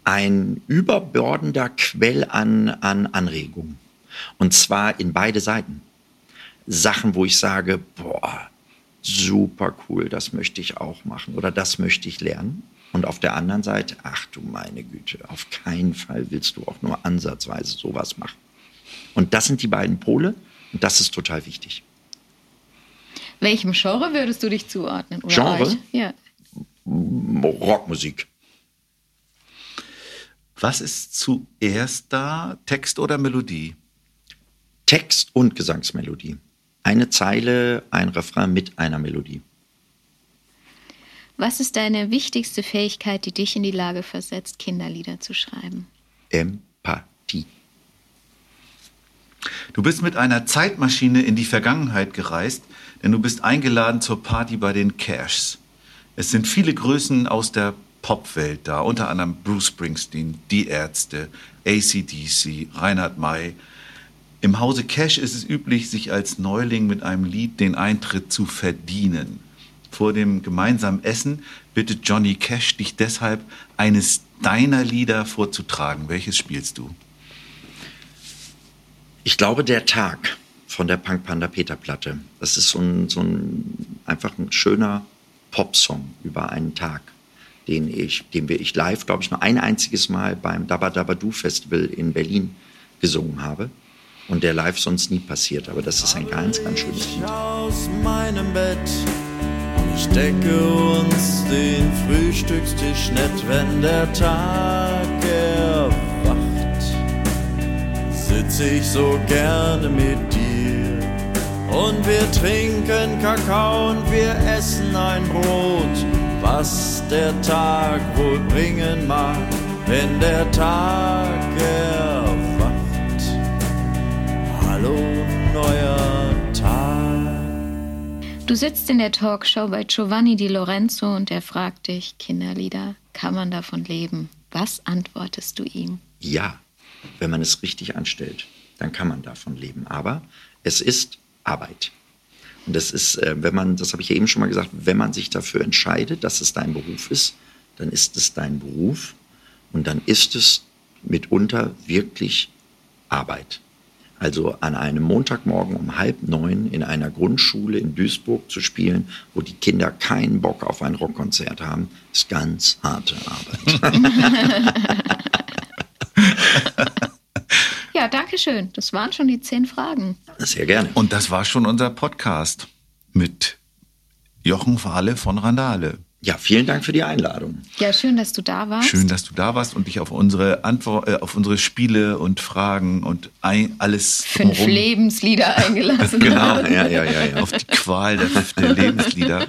ein überbordender Quell an, an Anregungen. Und zwar in beide Seiten. Sachen, wo ich sage, boah, super cool, das möchte ich auch machen oder das möchte ich lernen. Und auf der anderen Seite, ach du meine Güte, auf keinen Fall willst du auch nur ansatzweise sowas machen. Und das sind die beiden Pole und das ist total wichtig. Welchem Genre würdest du dich zuordnen? Oder Genre? euch? Ja. Rockmusik. Was ist zuerst da, Text oder Melodie? Text und Gesangsmelodie. Eine Zeile, ein Refrain mit einer Melodie. Was ist deine wichtigste Fähigkeit, die dich in die Lage versetzt, Kinderlieder zu schreiben? Empathie. Du bist mit einer Zeitmaschine in die Vergangenheit gereist, denn du bist eingeladen zur Party bei den Cashs. Es sind viele Größen aus der Popwelt da, unter anderem Bruce Springsteen, die Ärzte, ACDC, Reinhard May. Im Hause Cash ist es üblich, sich als Neuling mit einem Lied den Eintritt zu verdienen. Vor dem gemeinsamen Essen bittet Johnny Cash dich deshalb, eines deiner Lieder vorzutragen. Welches spielst du? Ich glaube, der Tag von der Punk Panda Peter Platte, das ist so ein, so ein einfach ein schöner Popsong über einen Tag, den ich, den wir ich live, glaube ich, nur ein einziges Mal beim Dabba Dabba Du Festival in Berlin gesungen habe und der live sonst nie passiert. Aber das ist ein ganz, ganz schönes Lied. aus meinem Bett und decke uns den Frühstückstisch nett, wenn der Tag erwacht. sitz ich so gerne mit dir. Und wir trinken Kakao und wir essen ein Brot, was der Tag wohl bringen mag, wenn der Tag erwacht. Neuer Tag. Du sitzt in der Talkshow bei Giovanni Di Lorenzo und er fragt dich, Kinderlieder, kann man davon leben? Was antwortest du ihm? Ja, wenn man es richtig anstellt, dann kann man davon leben. Aber es ist Arbeit. Und das ist, äh, wenn man, das habe ich ja eben schon mal gesagt, wenn man sich dafür entscheidet, dass es dein Beruf ist, dann ist es dein Beruf und dann ist es mitunter wirklich Arbeit. Also an einem Montagmorgen um halb neun in einer Grundschule in Duisburg zu spielen, wo die Kinder keinen Bock auf ein Rockkonzert haben, ist ganz harte Arbeit. Ja, danke schön. Das waren schon die zehn Fragen. Sehr gerne. Und das war schon unser Podcast mit Jochen Fahle von Randale. Ja, vielen Dank für die Einladung. Ja, schön, dass du da warst. Schön, dass du da warst und dich auf unsere Antwort, äh, auf unsere Spiele und Fragen und ein, alles Fünf drumherum- Lebenslieder eingelassen Genau, hast. Ja, ja, ja, ja. auf die Qual der, der Lebenslieder.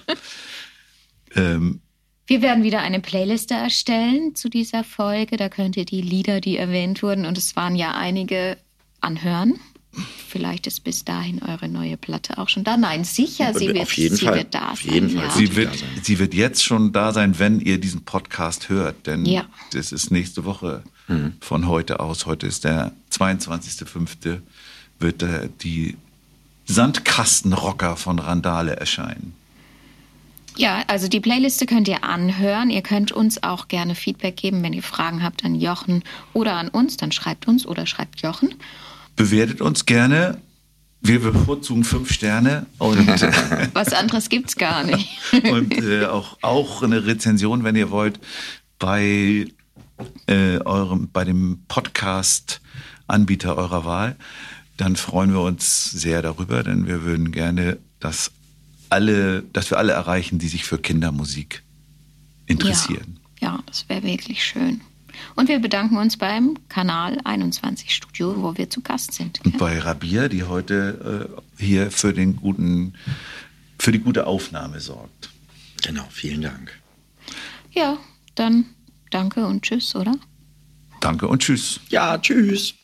Ähm, Wir werden wieder eine Playliste erstellen zu dieser Folge. Da könnt ihr die Lieder, die erwähnt wurden, und es waren ja einige, anhören. Vielleicht ist bis dahin eure neue Platte auch schon da. Nein, sicher, sie Auf wird, jeden sie Fall. wird da Auf sein. jeden Fall. Ja. Sie wird, sie wird jetzt schon da sein, wenn ihr diesen Podcast hört. Denn Ja. das ist nächste Woche von heute aus. Heute ist der 22.05. wird äh, die Sandkastenrocker von Randale erscheinen. Ja, also die Playliste könnt ihr anhören. Ihr könnt uns auch gerne Feedback geben, wenn ihr Fragen habt an Jochen oder an uns. Dann schreibt uns oder schreibt Jochen. Bewertet uns gerne. Wir bevorzugen fünf Sterne und, Was anderes gibt's gar nicht. und äh, auch, auch eine Rezension, wenn ihr wollt, bei, äh, eurem, bei dem Podcast-Anbieter eurer Wahl. Dann freuen wir uns sehr darüber, denn wir würden gerne, dass alle, dass wir alle erreichen, die sich für Kindermusik interessieren. Ja, ja das wäre wirklich schön. Und wir bedanken uns beim Kanal 21 Studio, wo wir zu Gast sind. Und bei Rabia, die heute äh, hier für den guten, für die gute Aufnahme sorgt. Genau, vielen Dank. Ja, dann danke und tschüss, oder? Danke und tschüss. Ja, tschüss.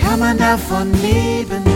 Kann man davon leben?